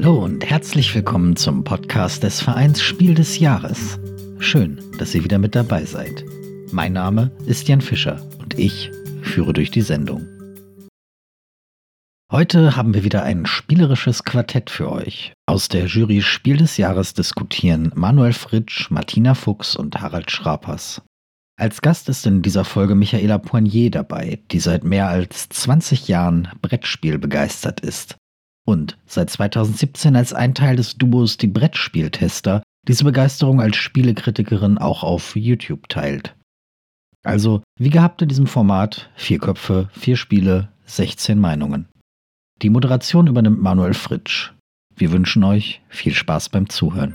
Hallo und herzlich willkommen zum Podcast des Vereins Spiel des Jahres. Schön, dass ihr wieder mit dabei seid. Mein Name ist Jan Fischer und ich führe durch die Sendung. Heute haben wir wieder ein spielerisches Quartett für euch. Aus der Jury Spiel des Jahres diskutieren Manuel Fritsch, Martina Fuchs und Harald Schrapers. Als Gast ist in dieser Folge Michaela Poignier dabei, die seit mehr als 20 Jahren Brettspiel begeistert ist und seit 2017 als ein Teil des Duos die Brettspieltester diese Begeisterung als Spielekritikerin auch auf YouTube teilt. Also, wie gehabt in diesem Format, vier Köpfe, vier Spiele, 16 Meinungen. Die Moderation übernimmt Manuel Fritsch. Wir wünschen euch viel Spaß beim Zuhören.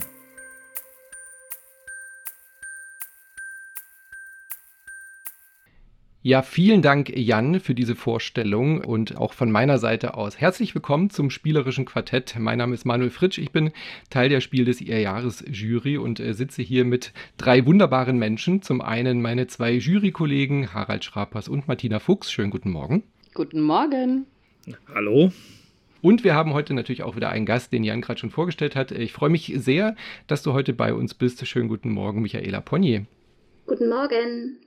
Ja, vielen Dank, Jan, für diese Vorstellung und auch von meiner Seite aus. Herzlich willkommen zum spielerischen Quartett. Mein Name ist Manuel Fritsch. Ich bin Teil der Spiel des Jahres-Jury und äh, sitze hier mit drei wunderbaren Menschen. Zum einen meine zwei Jurykollegen Harald Schrapers und Martina Fuchs. Schönen guten Morgen. Guten Morgen. Hallo. Und wir haben heute natürlich auch wieder einen Gast, den Jan gerade schon vorgestellt hat. Ich freue mich sehr, dass du heute bei uns bist. Schönen guten Morgen, Michaela Ponnier. Guten Morgen.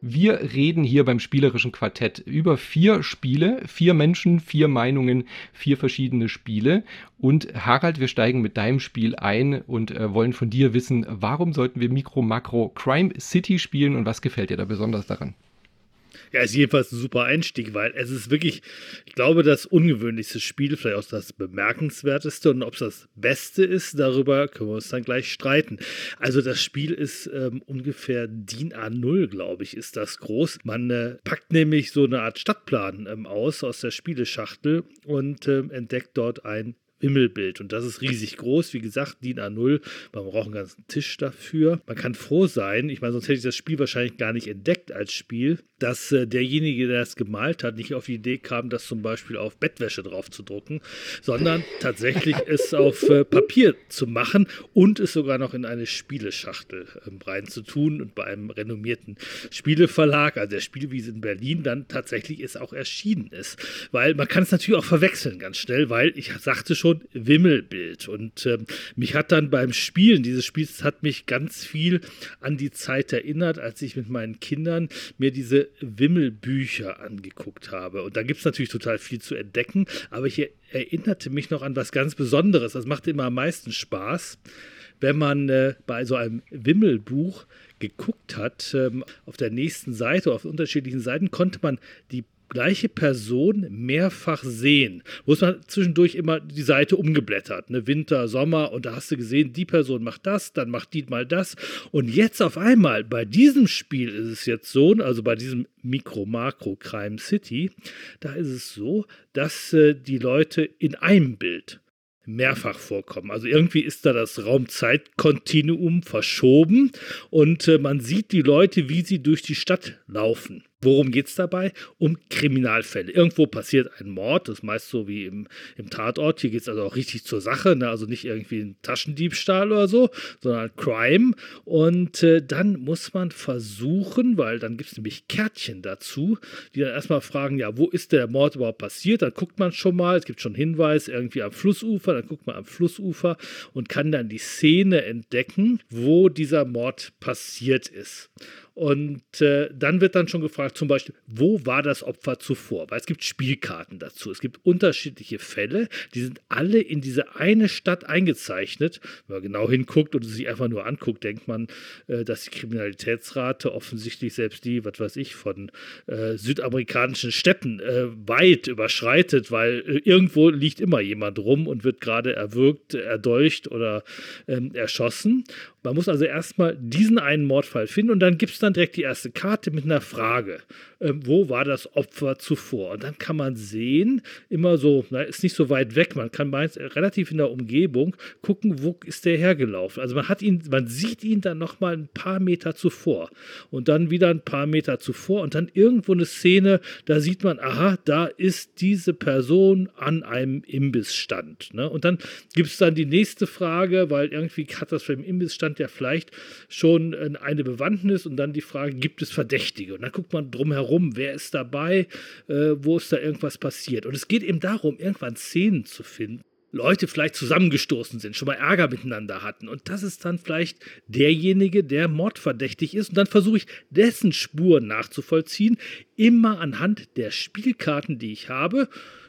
Wir reden hier beim spielerischen Quartett über vier Spiele, vier Menschen, vier Meinungen, vier verschiedene Spiele. Und Harald, wir steigen mit deinem Spiel ein und äh, wollen von dir wissen, warum sollten wir Mikro Makro Crime City spielen und was gefällt dir da besonders daran? Ja, ist jedenfalls ein super Einstieg, weil es ist wirklich, ich glaube, das ungewöhnlichste Spiel, vielleicht auch das bemerkenswerteste und ob es das Beste ist, darüber können wir uns dann gleich streiten. Also das Spiel ist ähm, ungefähr DIN A0, glaube ich, ist das groß. Man äh, packt nämlich so eine Art Stadtplan ähm, aus, aus der Spieleschachtel und ähm, entdeckt dort ein Wimmelbild. Und das ist riesig groß. Wie gesagt, DIN A0. Man braucht einen ganzen Tisch dafür. Man kann froh sein, ich meine, sonst hätte ich das Spiel wahrscheinlich gar nicht entdeckt als Spiel, dass äh, derjenige, der das gemalt hat, nicht auf die Idee kam, das zum Beispiel auf Bettwäsche drauf zu drucken, sondern tatsächlich es auf äh, Papier zu machen und es sogar noch in eine Spieleschachtel ähm, reinzutun und bei einem renommierten Spieleverlag, also der Spielwiese in Berlin, dann tatsächlich es auch erschienen ist. Weil man kann es natürlich auch verwechseln ganz schnell, weil ich sagte schon, schon Wimmelbild. Und ähm, mich hat dann beim Spielen dieses Spiels hat mich ganz viel an die Zeit erinnert, als ich mit meinen Kindern mir diese Wimmelbücher angeguckt habe. Und da gibt es natürlich total viel zu entdecken, aber ich erinnerte mich noch an was ganz Besonderes. Das macht immer am meisten Spaß, wenn man äh, bei so einem Wimmelbuch geguckt hat, ähm, auf der nächsten Seite, auf unterschiedlichen Seiten, konnte man die gleiche Person mehrfach sehen. Wo ist man zwischendurch immer die Seite umgeblättert, ne? Winter, Sommer und da hast du gesehen, die Person macht das, dann macht die mal das und jetzt auf einmal bei diesem Spiel ist es jetzt so, also bei diesem Mikro Makro Crime City, da ist es so, dass äh, die Leute in einem Bild mehrfach vorkommen. Also irgendwie ist da das Raumzeitkontinuum verschoben und äh, man sieht die Leute, wie sie durch die Stadt laufen. Worum geht es dabei? Um Kriminalfälle. Irgendwo passiert ein Mord, das ist meist so wie im, im Tatort. Hier geht es also auch richtig zur Sache, ne? also nicht irgendwie ein Taschendiebstahl oder so, sondern Crime. Und äh, dann muss man versuchen, weil dann gibt es nämlich Kärtchen dazu, die dann erstmal fragen, ja, wo ist der Mord überhaupt passiert? Dann guckt man schon mal, es gibt schon Hinweis irgendwie am Flussufer, dann guckt man am Flussufer und kann dann die Szene entdecken, wo dieser Mord passiert ist. Und äh, dann wird dann schon gefragt, zum Beispiel, wo war das Opfer zuvor? Weil es gibt Spielkarten dazu. Es gibt unterschiedliche Fälle, die sind alle in diese eine Stadt eingezeichnet. Wenn man genau hinguckt und sich einfach nur anguckt, denkt man, äh, dass die Kriminalitätsrate offensichtlich selbst die, was weiß ich, von äh, südamerikanischen Städten äh, weit überschreitet, weil äh, irgendwo liegt immer jemand rum und wird gerade erwürgt, erdolcht oder ähm, erschossen. Man muss also erstmal diesen einen Mordfall finden und dann gibt es dann direkt die erste Karte mit einer Frage. Ähm, wo war das Opfer zuvor? Und dann kann man sehen, immer so, na, ist nicht so weit weg, man kann meist relativ in der Umgebung gucken, wo ist der hergelaufen. Also man hat ihn, man sieht ihn dann nochmal ein paar Meter zuvor und dann wieder ein paar Meter zuvor und dann irgendwo eine Szene, da sieht man, aha, da ist diese Person an einem Imbissstand. Ne? Und dann gibt es dann die nächste Frage, weil irgendwie hat das beim Imbissstand ja vielleicht schon äh, eine Bewandtnis und dann die Frage, gibt es Verdächtige? Und dann guckt man drumherum, wer ist dabei, äh, wo ist da irgendwas passiert? Und es geht eben darum, irgendwann Szenen zu finden, Leute vielleicht zusammengestoßen sind, schon mal Ärger miteinander hatten. Und das ist dann vielleicht derjenige, der mordverdächtig ist. Und dann versuche ich, dessen Spuren nachzuvollziehen, immer anhand der Spielkarten, die ich habe.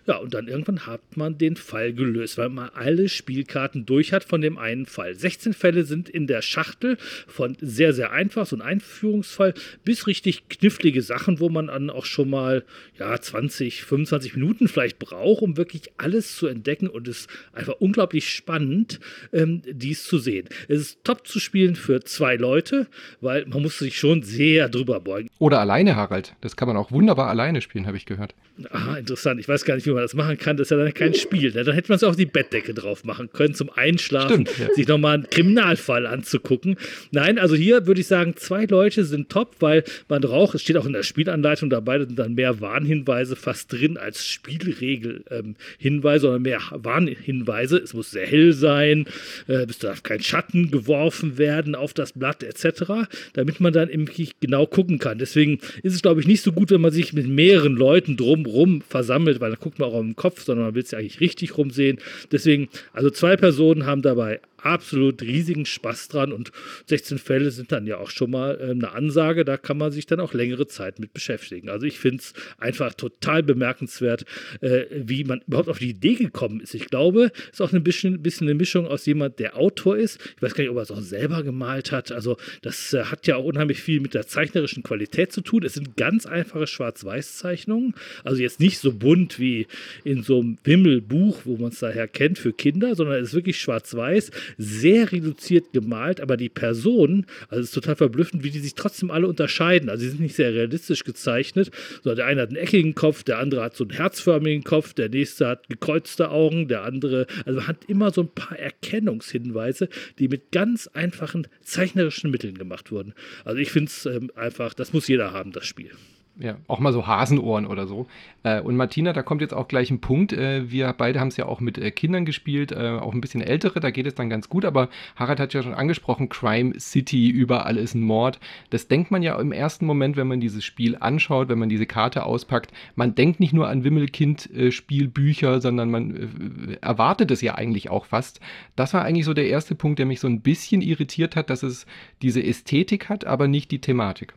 Ja, und dann irgendwann hat man den Fall gelöst, weil man alle Spielkarten durch hat von dem einen Fall. 16 Fälle sind in der Schachtel von sehr, sehr einfach, so ein Einführungsfall, bis richtig knifflige Sachen, wo man dann auch schon mal ja, 20, 25 Minuten vielleicht braucht, um wirklich alles zu entdecken. Und es ist einfach unglaublich spannend, ähm, dies zu sehen. Es ist top zu spielen für zwei Leute, weil man muss sich schon sehr drüber beugen. Oder alleine, Harald. Das kann man auch wunderbar alleine spielen, habe ich gehört. Aha, interessant. Ich weiß gar nicht, wie man das machen kann. Das ist ja dann kein Spiel. Ne? Dann hätte man es auf die Bettdecke drauf machen können, zum Einschlafen, Stimmt, ja. sich nochmal einen Kriminalfall anzugucken. Nein, also hier würde ich sagen, zwei Leute sind top, weil man braucht, es steht auch in der Spielanleitung dabei, da sind dann mehr Warnhinweise fast drin als Spielregel-Hinweise ähm, oder mehr Warnhinweise. Es muss sehr hell sein, äh, es darf kein Schatten geworfen werden auf das Blatt etc., damit man dann eben genau gucken kann. Deswegen ist es, glaube ich, nicht so gut, wenn man sich mit mehreren Leuten drum rum versammelt, weil dann guckt man auch im Kopf, sondern man will es ja eigentlich richtig rumsehen. Deswegen, also zwei Personen haben dabei absolut riesigen Spaß dran und 16 Fälle sind dann ja auch schon mal äh, eine Ansage, da kann man sich dann auch längere Zeit mit beschäftigen. Also ich finde es einfach total bemerkenswert, äh, wie man überhaupt auf die Idee gekommen ist. Ich glaube, es ist auch ein bisschen, bisschen eine Mischung aus jemand, der Autor ist. Ich weiß gar nicht, ob er es auch selber gemalt hat. Also das äh, hat ja auch unheimlich viel mit der zeichnerischen Qualität zu tun. Es sind ganz einfache Schwarz-Weiß-Zeichnungen, also jetzt nicht so bunt wie in so einem Wimmelbuch, wo man es daher kennt für Kinder, sondern es ist wirklich schwarz-weiß sehr reduziert gemalt, aber die Personen, also es ist total verblüffend, wie die sich trotzdem alle unterscheiden. Also sie sind nicht sehr realistisch gezeichnet, sondern der eine hat einen eckigen Kopf, der andere hat so einen herzförmigen Kopf, der nächste hat gekreuzte Augen, der andere, also man hat immer so ein paar Erkennungshinweise, die mit ganz einfachen zeichnerischen Mitteln gemacht wurden. Also ich finde es ähm, einfach, das muss jeder haben, das Spiel ja, auch mal so Hasenohren oder so. Äh, und Martina, da kommt jetzt auch gleich ein Punkt. Äh, wir beide haben es ja auch mit äh, Kindern gespielt, äh, auch ein bisschen ältere, da geht es dann ganz gut. Aber Harald hat ja schon angesprochen, Crime City, überall ist ein Mord. Das denkt man ja im ersten Moment, wenn man dieses Spiel anschaut, wenn man diese Karte auspackt. Man denkt nicht nur an Wimmelkind-Spielbücher, sondern man äh, erwartet es ja eigentlich auch fast. Das war eigentlich so der erste Punkt, der mich so ein bisschen irritiert hat, dass es diese Ästhetik hat, aber nicht die Thematik.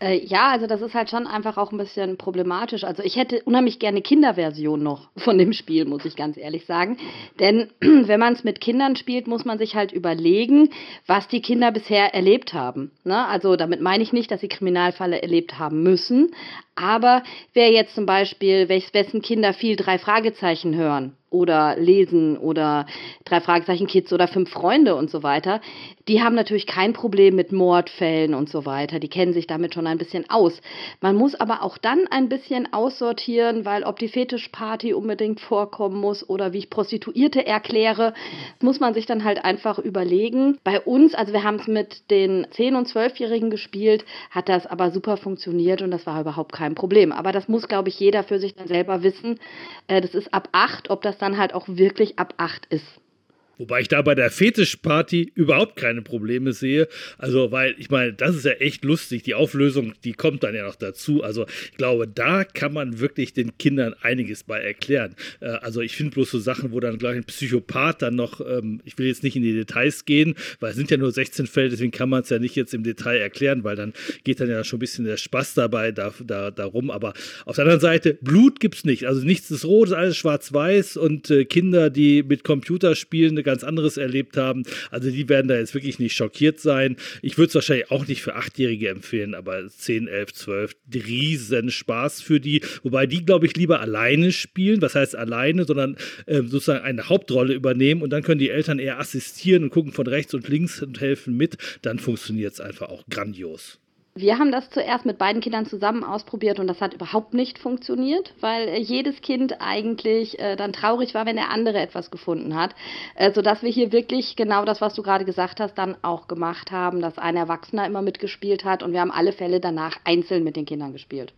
Äh, ja, also das ist halt schon einfach auch ein bisschen problematisch. Also ich hätte unheimlich gerne Kinderversion noch von dem Spiel, muss ich ganz ehrlich sagen. Denn wenn man es mit Kindern spielt, muss man sich halt überlegen, was die Kinder bisher erlebt haben. Ne? Also damit meine ich nicht, dass sie Kriminalfälle erlebt haben müssen. Aber wer jetzt zum Beispiel, wessen Kinder viel drei Fragezeichen hören oder lesen oder drei Fragezeichen Kids oder fünf Freunde und so weiter, die haben natürlich kein Problem mit Mordfällen und so weiter. Die kennen sich damit schon ein bisschen aus. Man muss aber auch dann ein bisschen aussortieren, weil ob die Fetischparty unbedingt vorkommen muss oder wie ich Prostituierte erkläre, muss man sich dann halt einfach überlegen. Bei uns, also wir haben es mit den 10- und 12-Jährigen gespielt, hat das aber super funktioniert und das war überhaupt kein Problem. Aber das muss, glaube ich, jeder für sich dann selber wissen. Äh, das ist ab 8, ob das dann halt auch wirklich ab 8 ist. Wobei ich da bei der Fetischparty überhaupt keine Probleme sehe. Also, weil ich meine, das ist ja echt lustig. Die Auflösung, die kommt dann ja noch dazu. Also, ich glaube, da kann man wirklich den Kindern einiges bei erklären. Äh, also, ich finde bloß so Sachen, wo dann gleich ein Psychopath dann noch, ähm, ich will jetzt nicht in die Details gehen, weil es sind ja nur 16 Fälle, deswegen kann man es ja nicht jetzt im Detail erklären, weil dann geht dann ja schon ein bisschen der Spaß dabei da, da, darum. Aber auf der anderen Seite, Blut gibt es nicht. Also, nichts ist rot, alles schwarz-weiß und äh, Kinder, die mit Computer spielen, eine ganz anderes erlebt haben. Also die werden da jetzt wirklich nicht schockiert sein. Ich würde es wahrscheinlich auch nicht für Achtjährige empfehlen, aber 10, 11, 12, riesen Spaß für die. Wobei die, glaube ich, lieber alleine spielen. Was heißt alleine, sondern äh, sozusagen eine Hauptrolle übernehmen und dann können die Eltern eher assistieren und gucken von rechts und links und helfen mit. Dann funktioniert es einfach auch grandios. Wir haben das zuerst mit beiden Kindern zusammen ausprobiert und das hat überhaupt nicht funktioniert, weil äh, jedes Kind eigentlich äh, dann traurig war, wenn der andere etwas gefunden hat, äh, sodass wir hier wirklich genau das, was du gerade gesagt hast, dann auch gemacht haben, dass ein Erwachsener immer mitgespielt hat und wir haben alle Fälle danach einzeln mit den Kindern gespielt.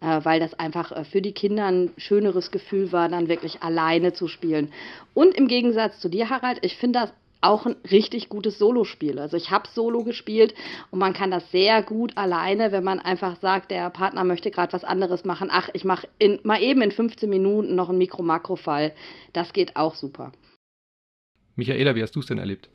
Äh, weil das einfach äh, für die Kinder ein schöneres Gefühl war, dann wirklich alleine zu spielen. Und im Gegensatz zu dir, Harald, ich finde das auch ein richtig gutes Solospiel. Also ich habe Solo gespielt und man kann das sehr gut alleine, wenn man einfach sagt, der Partner möchte gerade was anderes machen. Ach, ich mache mal eben in 15 Minuten noch einen Mikro-Makro-Fall. Das geht auch super. Michaela, wie hast du es denn erlebt?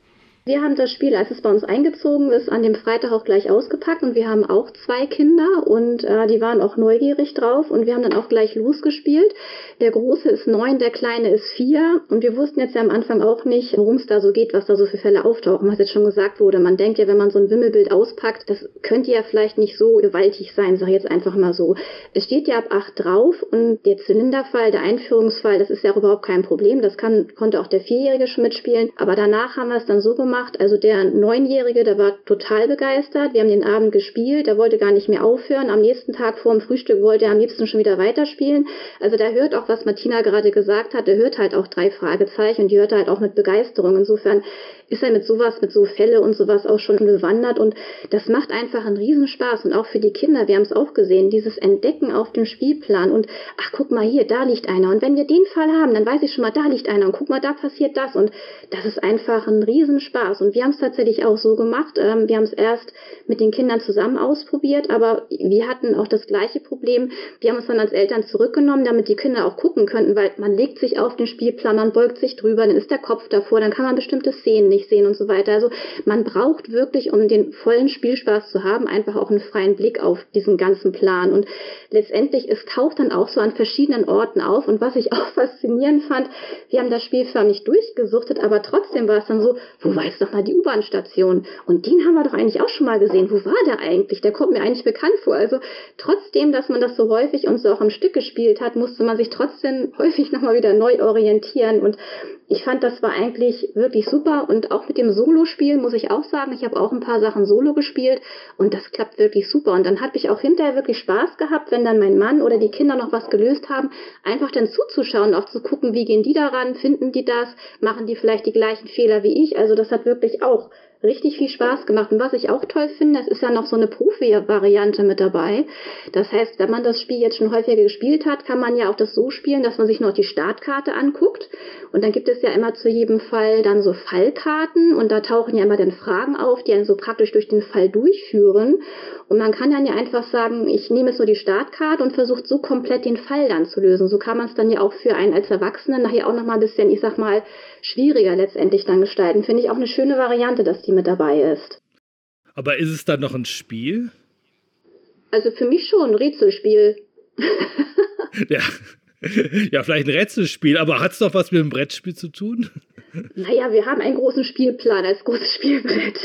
Wir haben das Spiel, als es bei uns eingezogen ist, an dem Freitag auch gleich ausgepackt und wir haben auch zwei Kinder und äh, die waren auch neugierig drauf und wir haben dann auch gleich losgespielt. Der Große ist neun, der Kleine ist vier und wir wussten jetzt ja am Anfang auch nicht, worum es da so geht, was da so für Fälle auftauchen, was jetzt schon gesagt wurde. Man denkt ja, wenn man so ein Wimmelbild auspackt, das könnte ja vielleicht nicht so gewaltig sein, sag ich jetzt einfach mal so. Es steht ja ab acht drauf und der Zylinderfall, der Einführungsfall, das ist ja auch überhaupt kein Problem. Das kann, konnte auch der Vierjährige schon mitspielen, aber danach haben wir es dann so gemacht, gemacht. Also der Neunjährige, der war total begeistert. Wir haben den Abend gespielt, der wollte gar nicht mehr aufhören. Am nächsten Tag vor dem Frühstück wollte er am liebsten schon wieder weiterspielen. Also der hört auch, was Martina gerade gesagt hat. Der hört halt auch drei Fragezeichen und die hört halt auch mit Begeisterung. Insofern ist er mit sowas, mit so Fälle und sowas auch schon bewandert und das macht einfach einen Riesenspaß. Und auch für die Kinder, wir haben es auch gesehen, dieses Entdecken auf dem Spielplan und ach guck mal hier, da liegt einer. Und wenn wir den Fall haben, dann weiß ich schon mal, da liegt einer. Und guck mal, da passiert das. Und das ist einfach ein Riesenspaß. Und wir haben es tatsächlich auch so gemacht, ähm, wir haben es erst mit den Kindern zusammen ausprobiert, aber wir hatten auch das gleiche Problem, wir haben es dann als Eltern zurückgenommen, damit die Kinder auch gucken könnten, weil man legt sich auf den Spielplan, man beugt sich drüber, dann ist der Kopf davor, dann kann man bestimmte Szenen nicht sehen und so weiter. Also man braucht wirklich, um den vollen Spielspaß zu haben, einfach auch einen freien Blick auf diesen ganzen Plan. Und letztendlich, es taucht dann auch so an verschiedenen Orten auf. Und was ich auch faszinierend fand, wir haben das Spiel förmlich durchgesuchtet, aber trotzdem war es dann so, wo war jetzt doch mal die U-Bahn-Station? Und den haben wir doch eigentlich auch schon mal gesehen. Wo war der eigentlich? Der kommt mir eigentlich bekannt vor. Also trotzdem, dass man das so häufig und so auch am Stück gespielt hat, musste man sich trotzdem häufig nochmal wieder neu orientieren. Und ich fand, das war eigentlich wirklich super und auch mit dem Solo-Spiel muss ich auch sagen, ich habe auch ein paar Sachen solo gespielt und das klappt wirklich super. Und dann habe ich auch hinterher wirklich Spaß gehabt, wenn dann mein Mann oder die Kinder noch was gelöst haben, einfach dann zuzuschauen, auch zu gucken, wie gehen die daran, finden die das, machen die vielleicht die gleichen Fehler wie ich. Also das hat wirklich auch richtig viel Spaß gemacht. Und was ich auch toll finde, es ist ja noch so eine Profi-Variante mit dabei. Das heißt, wenn man das Spiel jetzt schon häufiger gespielt hat, kann man ja auch das so spielen, dass man sich noch die Startkarte anguckt. Und dann gibt es ja immer zu jedem Fall dann so Fallkarten und da tauchen ja immer dann Fragen auf, die einen so praktisch durch den Fall durchführen. Und man kann dann ja einfach sagen, ich nehme jetzt nur die Startkarte und versucht so komplett den Fall dann zu lösen. So kann man es dann ja auch für einen als Erwachsenen nachher auch nochmal ein bisschen, ich sag mal, schwieriger letztendlich dann gestalten. Finde ich auch eine schöne Variante, dass die mit dabei ist. Aber ist es dann noch ein Spiel? Also für mich schon, ein Rätselspiel. ja. ja, vielleicht ein Rätselspiel, aber hat es doch was mit dem Brettspiel zu tun? Naja, wir haben einen großen Spielplan als großes Spielbrett.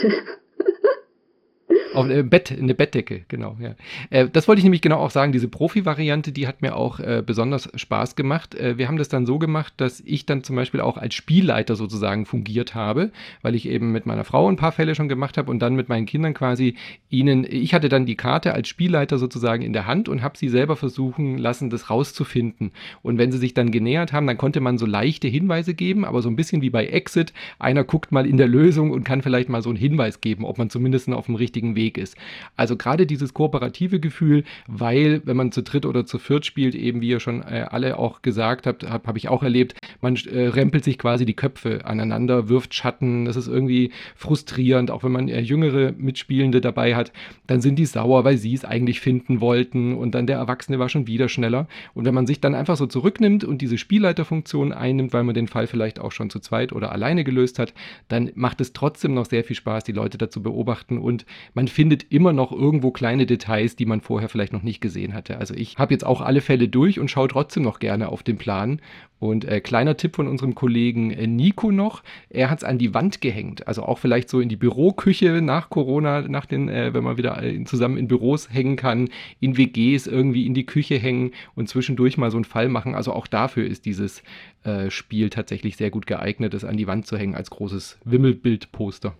Auf ein Bett, eine Bettdecke, genau, ja. Äh, das wollte ich nämlich genau auch sagen, diese Profi-Variante, die hat mir auch äh, besonders Spaß gemacht. Äh, wir haben das dann so gemacht, dass ich dann zum Beispiel auch als Spielleiter sozusagen fungiert habe, weil ich eben mit meiner Frau ein paar Fälle schon gemacht habe und dann mit meinen Kindern quasi ihnen, ich hatte dann die Karte als Spielleiter sozusagen in der Hand und habe sie selber versuchen lassen, das rauszufinden. Und wenn sie sich dann genähert haben, dann konnte man so leichte Hinweise geben, aber so ein bisschen wie bei Exit. Einer guckt mal in der Lösung und kann vielleicht mal so einen Hinweis geben, ob man zumindest auf dem richtigen Weg ist. Also gerade dieses kooperative Gefühl, weil wenn man zu dritt oder zu viert spielt, eben wie ihr schon äh, alle auch gesagt habt, habe hab ich auch erlebt, man äh, rempelt sich quasi die Köpfe aneinander, wirft Schatten, das ist irgendwie frustrierend, auch wenn man äh, jüngere Mitspielende dabei hat, dann sind die sauer, weil sie es eigentlich finden wollten und dann der Erwachsene war schon wieder schneller. Und wenn man sich dann einfach so zurücknimmt und diese Spielleiterfunktion einnimmt, weil man den Fall vielleicht auch schon zu zweit oder alleine gelöst hat, dann macht es trotzdem noch sehr viel Spaß, die Leute dazu beobachten und man findet immer noch irgendwo kleine Details, die man vorher vielleicht noch nicht gesehen hatte. Also ich habe jetzt auch alle Fälle durch und schaue trotzdem noch gerne auf den Plan. Und äh, kleiner Tipp von unserem Kollegen äh, Nico noch, er hat es an die Wand gehängt. Also auch vielleicht so in die Büroküche nach Corona, nach den, äh, wenn man wieder äh, zusammen in Büros hängen kann, in WGs irgendwie in die Küche hängen und zwischendurch mal so einen Fall machen. Also auch dafür ist dieses äh, Spiel tatsächlich sehr gut geeignet, es an die Wand zu hängen als großes Wimmelbildposter.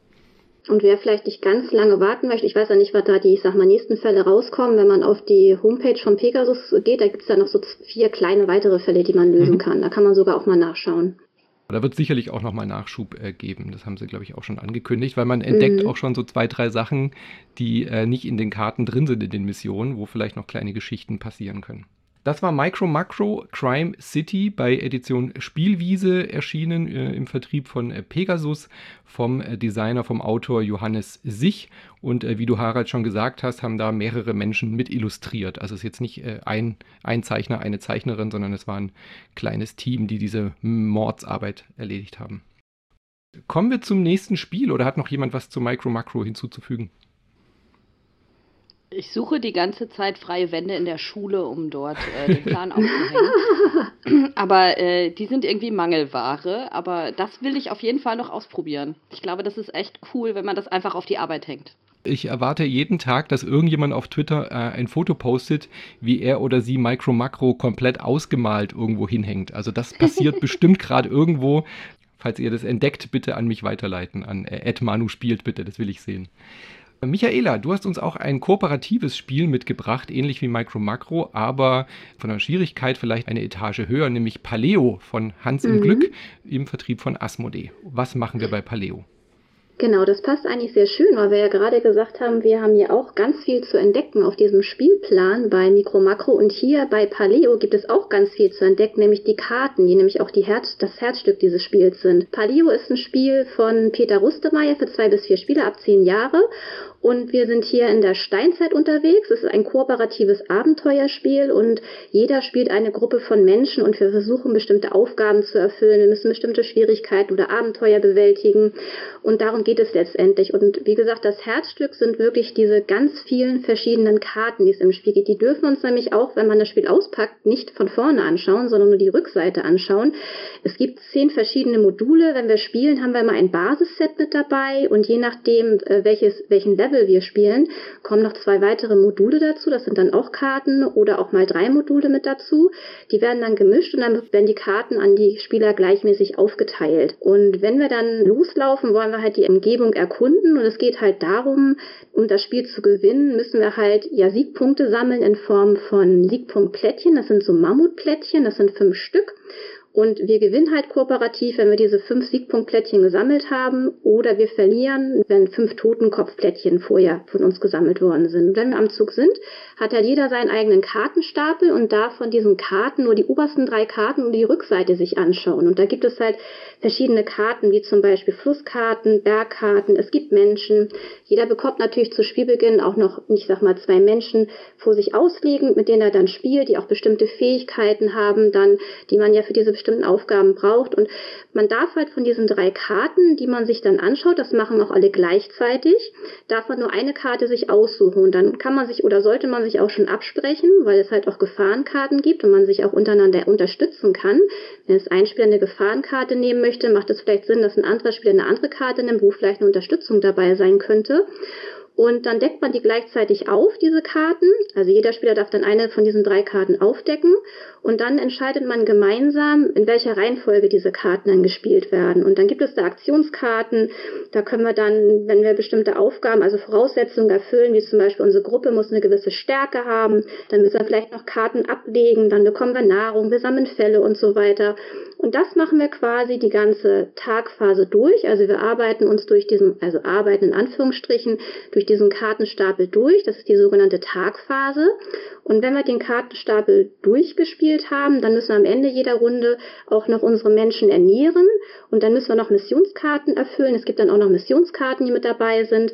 Und wer vielleicht nicht ganz lange warten möchte, ich weiß ja nicht, was da die, ich sag mal, nächsten Fälle rauskommen, wenn man auf die Homepage von Pegasus geht, da gibt es da noch so vier kleine weitere Fälle, die man lösen mhm. kann. Da kann man sogar auch mal nachschauen. Da wird sicherlich auch nochmal Nachschub äh, geben. Das haben sie, glaube ich, auch schon angekündigt, weil man entdeckt mhm. auch schon so zwei, drei Sachen, die äh, nicht in den Karten drin sind in den Missionen, wo vielleicht noch kleine Geschichten passieren können. Das war Micro Macro Crime City bei Edition Spielwiese erschienen äh, im Vertrieb von äh, Pegasus vom äh, Designer, vom Autor Johannes Sich. Und äh, wie du Harald schon gesagt hast, haben da mehrere Menschen mit illustriert. Also es ist jetzt nicht äh, ein, ein Zeichner, eine Zeichnerin, sondern es war ein kleines Team, die diese Mordsarbeit erledigt haben. Kommen wir zum nächsten Spiel oder hat noch jemand was zu Micro Macro hinzuzufügen? Ich suche die ganze Zeit freie Wände in der Schule, um dort äh, den Plan aufzuhängen. aber äh, die sind irgendwie Mangelware. Aber das will ich auf jeden Fall noch ausprobieren. Ich glaube, das ist echt cool, wenn man das einfach auf die Arbeit hängt. Ich erwarte jeden Tag, dass irgendjemand auf Twitter äh, ein Foto postet, wie er oder sie Micro Macro komplett ausgemalt irgendwo hinhängt. Also das passiert bestimmt gerade irgendwo. Falls ihr das entdeckt, bitte an mich weiterleiten. An äh, Manu spielt bitte, das will ich sehen. Michaela, du hast uns auch ein kooperatives Spiel mitgebracht, ähnlich wie Micro Macro, aber von der Schwierigkeit vielleicht eine Etage höher, nämlich Paleo von Hans mhm. im Glück im Vertrieb von Asmodee. Was machen wir bei Paleo? Genau, das passt eigentlich sehr schön, weil wir ja gerade gesagt haben, wir haben hier auch ganz viel zu entdecken auf diesem Spielplan bei Micro Macro und hier bei Paleo gibt es auch ganz viel zu entdecken, nämlich die Karten, die nämlich auch die Herz, das Herzstück dieses Spiels sind. Paleo ist ein Spiel von Peter Rustemeyer für zwei bis vier Spieler ab zehn Jahre und wir sind hier in der Steinzeit unterwegs. Es ist ein kooperatives Abenteuerspiel und jeder spielt eine Gruppe von Menschen und wir versuchen bestimmte Aufgaben zu erfüllen. Wir müssen bestimmte Schwierigkeiten oder Abenteuer bewältigen und darum geht es letztendlich. Und wie gesagt, das Herzstück sind wirklich diese ganz vielen verschiedenen Karten, die es im Spiel gibt. Die dürfen uns nämlich auch, wenn man das Spiel auspackt, nicht von vorne anschauen, sondern nur die Rückseite anschauen. Es gibt zehn verschiedene Module. Wenn wir spielen, haben wir immer ein Basisset mit dabei und je nachdem, äh, welches, welchen Level Level wir spielen, kommen noch zwei weitere Module dazu. Das sind dann auch Karten oder auch mal drei Module mit dazu. Die werden dann gemischt und dann werden die Karten an die Spieler gleichmäßig aufgeteilt. Und wenn wir dann loslaufen, wollen wir halt die Umgebung erkunden und es geht halt darum, um das Spiel zu gewinnen, müssen wir halt ja Siegpunkte sammeln in Form von Siegpunktplättchen. Das sind so Mammutplättchen, das sind fünf Stück. Und wir gewinnen halt kooperativ, wenn wir diese fünf Siegpunktplättchen gesammelt haben, oder wir verlieren, wenn fünf Totenkopfplättchen vorher von uns gesammelt worden sind. Wenn wir am Zug sind, hat halt jeder seinen eigenen Kartenstapel und darf von diesen Karten nur die obersten drei Karten und die Rückseite sich anschauen. Und da gibt es halt verschiedene Karten, wie zum Beispiel Flusskarten, Bergkarten, es gibt Menschen. Jeder bekommt natürlich zu Spielbeginn auch noch, ich sag mal, zwei Menschen vor sich auslegen, mit denen er dann spielt, die auch bestimmte Fähigkeiten haben, dann, die man ja für diese bestimmten Aufgaben braucht. Und man darf halt von diesen drei Karten, die man sich dann anschaut, das machen auch alle gleichzeitig, darf man nur eine Karte sich aussuchen. Und dann kann man sich oder sollte man sich auch schon absprechen, weil es halt auch Gefahrenkarten gibt und man sich auch untereinander unterstützen kann. Wenn jetzt ein Spieler eine Gefahrenkarte nehmen möchte, macht es vielleicht Sinn, dass ein anderer Spieler eine andere Karte nimmt, wo vielleicht eine Unterstützung dabei sein könnte. Und dann deckt man die gleichzeitig auf, diese Karten. Also jeder Spieler darf dann eine von diesen drei Karten aufdecken. Und dann entscheidet man gemeinsam, in welcher Reihenfolge diese Karten dann gespielt werden. Und dann gibt es da Aktionskarten. Da können wir dann, wenn wir bestimmte Aufgaben, also Voraussetzungen erfüllen, wie zum Beispiel unsere Gruppe muss eine gewisse Stärke haben, dann müssen wir vielleicht noch Karten ablegen, dann bekommen wir Nahrung, wir sammeln Fälle und so weiter. Und das machen wir quasi die ganze Tagphase durch. Also wir arbeiten uns durch diesen, also arbeiten in Anführungsstrichen, durch diesen Kartenstapel durch. Das ist die sogenannte Tagphase. Und wenn wir den Kartenstapel durchgespielt haben, dann müssen wir am Ende jeder Runde auch noch unsere Menschen ernähren. Und dann müssen wir noch Missionskarten erfüllen. Es gibt dann auch noch Missionskarten, die mit dabei sind.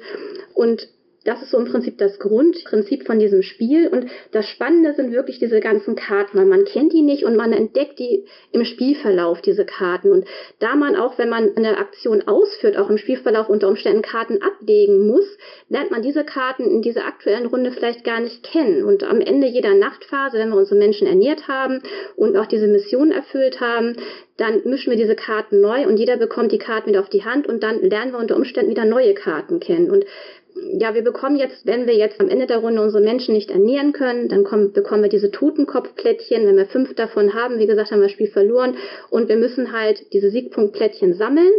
Und das ist so im Prinzip das Grundprinzip von diesem Spiel. Und das Spannende sind wirklich diese ganzen Karten, weil man kennt die nicht und man entdeckt die im Spielverlauf, diese Karten. Und da man auch, wenn man eine Aktion ausführt, auch im Spielverlauf unter Umständen Karten ablegen muss, lernt man diese Karten in dieser aktuellen Runde vielleicht gar nicht kennen. Und am Ende jeder Nachtphase, wenn wir unsere Menschen ernährt haben und auch diese Mission erfüllt haben, dann mischen wir diese Karten neu und jeder bekommt die Karten wieder auf die Hand und dann lernen wir unter Umständen wieder neue Karten kennen. Und ja, wir bekommen jetzt, wenn wir jetzt am Ende der Runde unsere Menschen nicht ernähren können, dann kommen, bekommen wir diese Totenkopfplättchen. Wenn wir fünf davon haben, wie gesagt, haben wir das Spiel verloren. Und wir müssen halt diese Siegpunktplättchen sammeln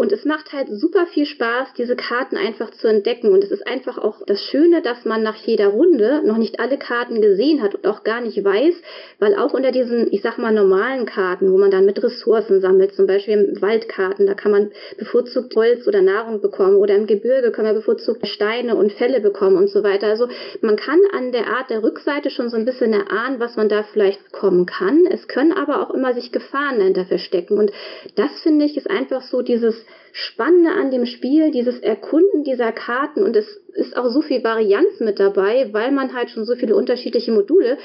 Und es macht halt super viel Spaß, diese Karten einfach zu entdecken. Und es ist einfach auch das Schöne, dass man nach jeder Runde noch nicht alle Karten gesehen hat und auch gar nicht weiß, weil auch unter diesen, ich sag mal, normalen Karten, wo man dann mit Ressourcen sammelt, zum Beispiel Waldkarten, da kann man bevorzugt Holz oder Nahrung bekommen oder im Gebirge kann man bevorzugt Steine und Felle bekommen und so weiter. Also man kann an der Art der Rückseite schon so ein bisschen erahnen, was man da vielleicht bekommen kann. Es können aber auch immer sich Gefahren dahinter verstecken. Und das finde ich ist einfach so dieses Spannende an dem Spiel, dieses Erkunden dieser Karten und es ist auch so viel Varianz mit dabei, weil man halt schon so viele unterschiedliche Module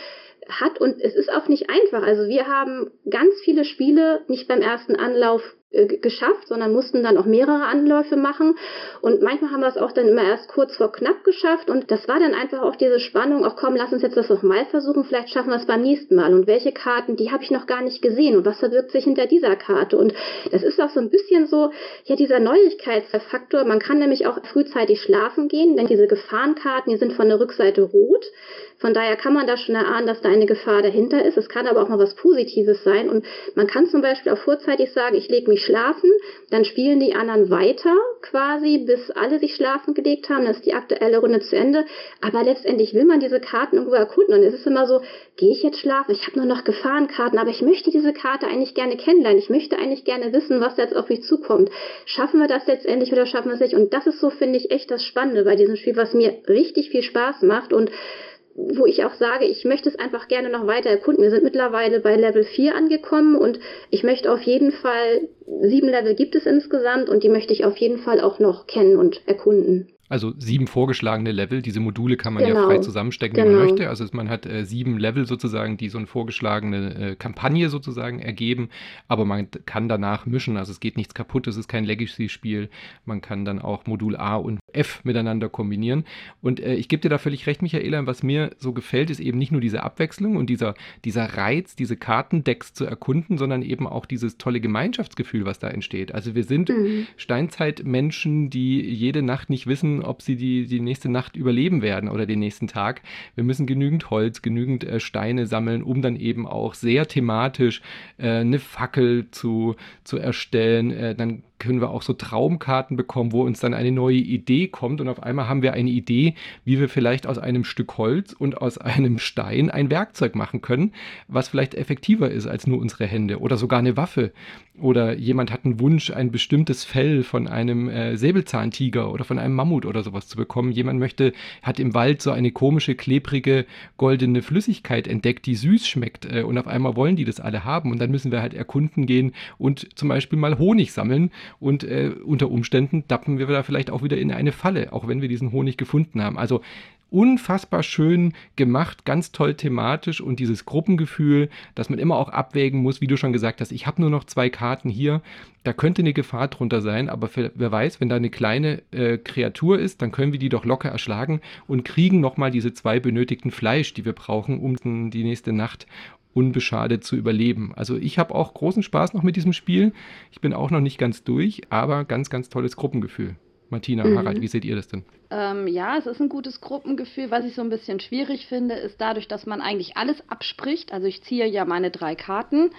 hat und es ist auch nicht einfach. Also wir haben ganz viele Spiele nicht beim ersten Anlauf geschafft, sondern mussten dann auch mehrere Anläufe machen. Und manchmal haben wir es auch dann immer erst kurz vor knapp geschafft. Und das war dann einfach auch diese Spannung, auch komm, lass uns jetzt das nochmal versuchen, vielleicht schaffen wir es beim nächsten Mal. Und welche Karten, die habe ich noch gar nicht gesehen und was verbirgt sich hinter dieser Karte. Und das ist auch so ein bisschen so, ja, dieser Neuigkeitsfaktor. Man kann nämlich auch frühzeitig schlafen gehen, denn diese Gefahrenkarten, die sind von der Rückseite rot. Von daher kann man da schon erahnen, dass da eine Gefahr dahinter ist. Es kann aber auch mal was Positives sein. Und man kann zum Beispiel auch vorzeitig sagen, ich lege mich schlafen, dann spielen die anderen weiter quasi, bis alle sich schlafen gelegt haben. Das ist die aktuelle Runde zu Ende. Aber letztendlich will man diese Karten irgendwo erkunden. Und es ist immer so, gehe ich jetzt schlafen? Ich habe nur noch Gefahrenkarten, aber ich möchte diese Karte eigentlich gerne kennenlernen. Ich möchte eigentlich gerne wissen, was jetzt auf mich zukommt. Schaffen wir das letztendlich oder schaffen wir es nicht? Und das ist so, finde ich, echt das Spannende bei diesem Spiel, was mir richtig viel Spaß macht. Und wo ich auch sage, ich möchte es einfach gerne noch weiter erkunden. Wir sind mittlerweile bei Level 4 angekommen und ich möchte auf jeden Fall, sieben Level gibt es insgesamt und die möchte ich auf jeden Fall auch noch kennen und erkunden. Also sieben vorgeschlagene Level. Diese Module kann man genau. ja frei zusammenstecken, genau. wie man genau. möchte. Also man hat äh, sieben Level sozusagen, die so eine vorgeschlagene äh, Kampagne sozusagen ergeben. Aber man kann danach mischen. Also es geht nichts kaputt. Es ist kein Legacy-Spiel. Man kann dann auch Modul A und F miteinander kombinieren. Und äh, ich gebe dir da völlig recht, Michaela. Was mir so gefällt, ist eben nicht nur diese Abwechslung und dieser, dieser Reiz, diese Kartendecks zu erkunden, sondern eben auch dieses tolle Gemeinschaftsgefühl, was da entsteht. Also wir sind mhm. Steinzeitmenschen, die jede Nacht nicht wissen, ob sie die, die nächste Nacht überleben werden oder den nächsten Tag. Wir müssen genügend Holz, genügend äh, Steine sammeln, um dann eben auch sehr thematisch äh, eine Fackel zu, zu erstellen. Äh, dann können wir auch so Traumkarten bekommen, wo uns dann eine neue Idee kommt und auf einmal haben wir eine Idee, wie wir vielleicht aus einem Stück Holz und aus einem Stein ein Werkzeug machen können, was vielleicht effektiver ist als nur unsere Hände oder sogar eine Waffe. Oder jemand hat einen Wunsch, ein bestimmtes Fell von einem äh, Säbelzahntiger oder von einem Mammut oder sowas zu bekommen. Jemand möchte, hat im Wald so eine komische, klebrige, goldene Flüssigkeit entdeckt, die süß schmeckt äh, und auf einmal wollen die das alle haben und dann müssen wir halt erkunden gehen und zum Beispiel mal Honig sammeln und äh, unter Umständen dappen wir da vielleicht auch wieder in eine Falle, auch wenn wir diesen Honig gefunden haben. Also unfassbar schön gemacht, ganz toll thematisch und dieses Gruppengefühl, dass man immer auch abwägen muss, wie du schon gesagt hast, ich habe nur noch zwei Karten hier, da könnte eine Gefahr drunter sein, aber wer weiß, wenn da eine kleine äh, Kreatur ist, dann können wir die doch locker erschlagen und kriegen nochmal diese zwei benötigten Fleisch, die wir brauchen, um die nächste Nacht unbeschadet zu überleben. Also ich habe auch großen Spaß noch mit diesem Spiel. Ich bin auch noch nicht ganz durch, aber ganz, ganz tolles Gruppengefühl. Martina, mhm. Harald, wie seht ihr das denn? Ähm, ja, es ist ein gutes Gruppengefühl. Was ich so ein bisschen schwierig finde, ist dadurch, dass man eigentlich alles abspricht. Also ich ziehe ja meine drei Karten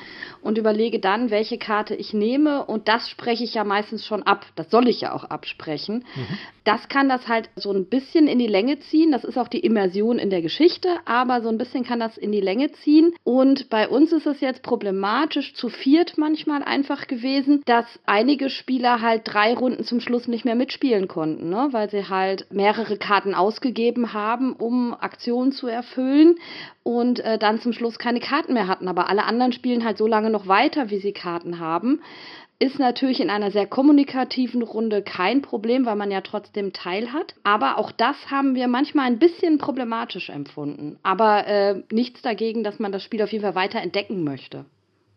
und überlege dann, welche Karte ich nehme. Und das spreche ich ja meistens schon ab. Das soll ich ja auch absprechen. Mhm. Das kann das halt so ein bisschen in die Länge ziehen. Das ist auch die Immersion in der Geschichte, aber so ein bisschen kann das in die Länge ziehen. Und bei uns ist es jetzt problematisch zu viert manchmal einfach gewesen, dass einige Spieler halt drei Runden zum Schluss nicht mehr mitspielen konnten, ne? weil sie halt mehrere Karten ausgegeben haben, um Aktionen zu erfüllen und äh, dann zum Schluss keine Karten mehr hatten. Aber alle anderen spielen halt so lange noch weiter, wie sie Karten haben. Ist natürlich in einer sehr kommunikativen Runde kein Problem, weil man ja trotzdem teil hat. Aber auch das haben wir manchmal ein bisschen problematisch empfunden. Aber äh, nichts dagegen, dass man das Spiel auf jeden Fall weiter entdecken möchte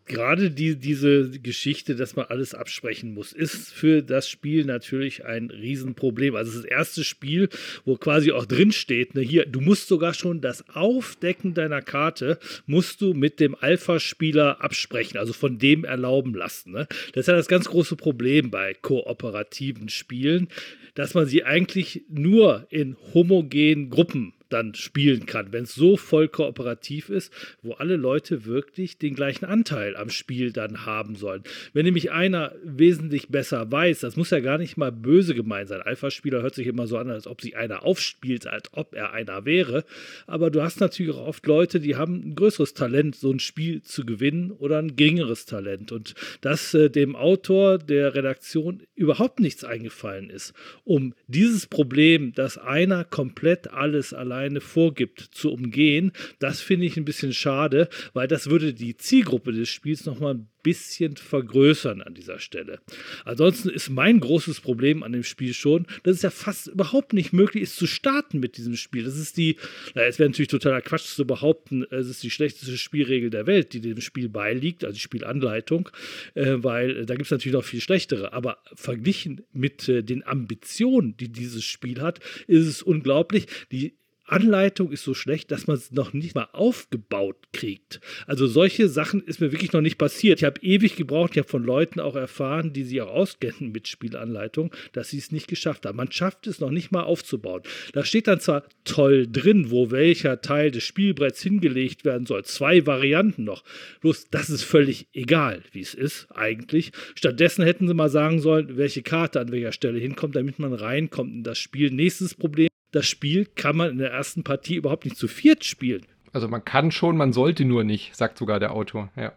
gerade die, diese Geschichte, dass man alles absprechen muss, ist für das Spiel natürlich ein Riesenproblem. Also das erste Spiel, wo quasi auch drin steht, ne, hier, du musst sogar schon das Aufdecken deiner Karte, musst du mit dem Alpha-Spieler absprechen, also von dem erlauben lassen. Ne? Das ist ja das ganz große Problem bei kooperativen Spielen, dass man sie eigentlich nur in homogenen Gruppen dann spielen kann, wenn es so voll kooperativ ist, wo alle Leute wirklich den gleichen Anteil am Spiel dann haben sollen. Wenn nämlich einer wesentlich besser weiß, das muss ja gar nicht mal böse gemeint sein. Alpha-Spieler hört sich immer so an, als ob sich einer aufspielt, als ob er einer wäre. Aber du hast natürlich auch oft Leute, die haben ein größeres Talent, so ein Spiel zu gewinnen oder ein geringeres Talent. Und dass äh, dem Autor der Redaktion überhaupt nichts eingefallen ist, um dieses Problem, dass einer komplett alles alleine vorgibt, zu umgehen, das finde ich ein bisschen schade, weil das würde die Zielgruppe des Spiels nochmal ein bisschen vergrößern an dieser Stelle. Ansonsten ist mein großes Problem an dem Spiel schon, dass es ja fast überhaupt nicht möglich ist zu starten mit diesem Spiel. Das ist die, na, es wäre natürlich totaler Quatsch zu behaupten, es ist die schlechteste Spielregel der Welt, die dem Spiel beiliegt, also die Spielanleitung, äh, weil äh, da gibt es natürlich noch viel schlechtere. Aber verglichen mit äh, den Ambitionen, die dieses Spiel hat, ist es unglaublich. Die Anleitung ist so schlecht, dass man es noch nicht mal aufgebaut kriegt. Also solche Sachen ist mir wirklich noch nicht passiert. Ich habe ewig gebraucht, ich habe von Leuten auch erfahren, die sich auch auskennen mit Spielanleitung, dass sie es nicht geschafft haben. Man schafft es noch nicht mal aufzubauen. Da steht dann zwar toll drin, wo welcher Teil des Spielbretts hingelegt werden soll. Zwei Varianten noch. Bloß das ist völlig egal, wie es ist eigentlich. Stattdessen hätten sie mal sagen sollen, welche Karte an welcher Stelle hinkommt, damit man reinkommt in das Spiel. Nächstes Problem, das Spiel kann man in der ersten Partie überhaupt nicht zu viert spielen. Also man kann schon, man sollte nur nicht, sagt sogar der Autor. Ja.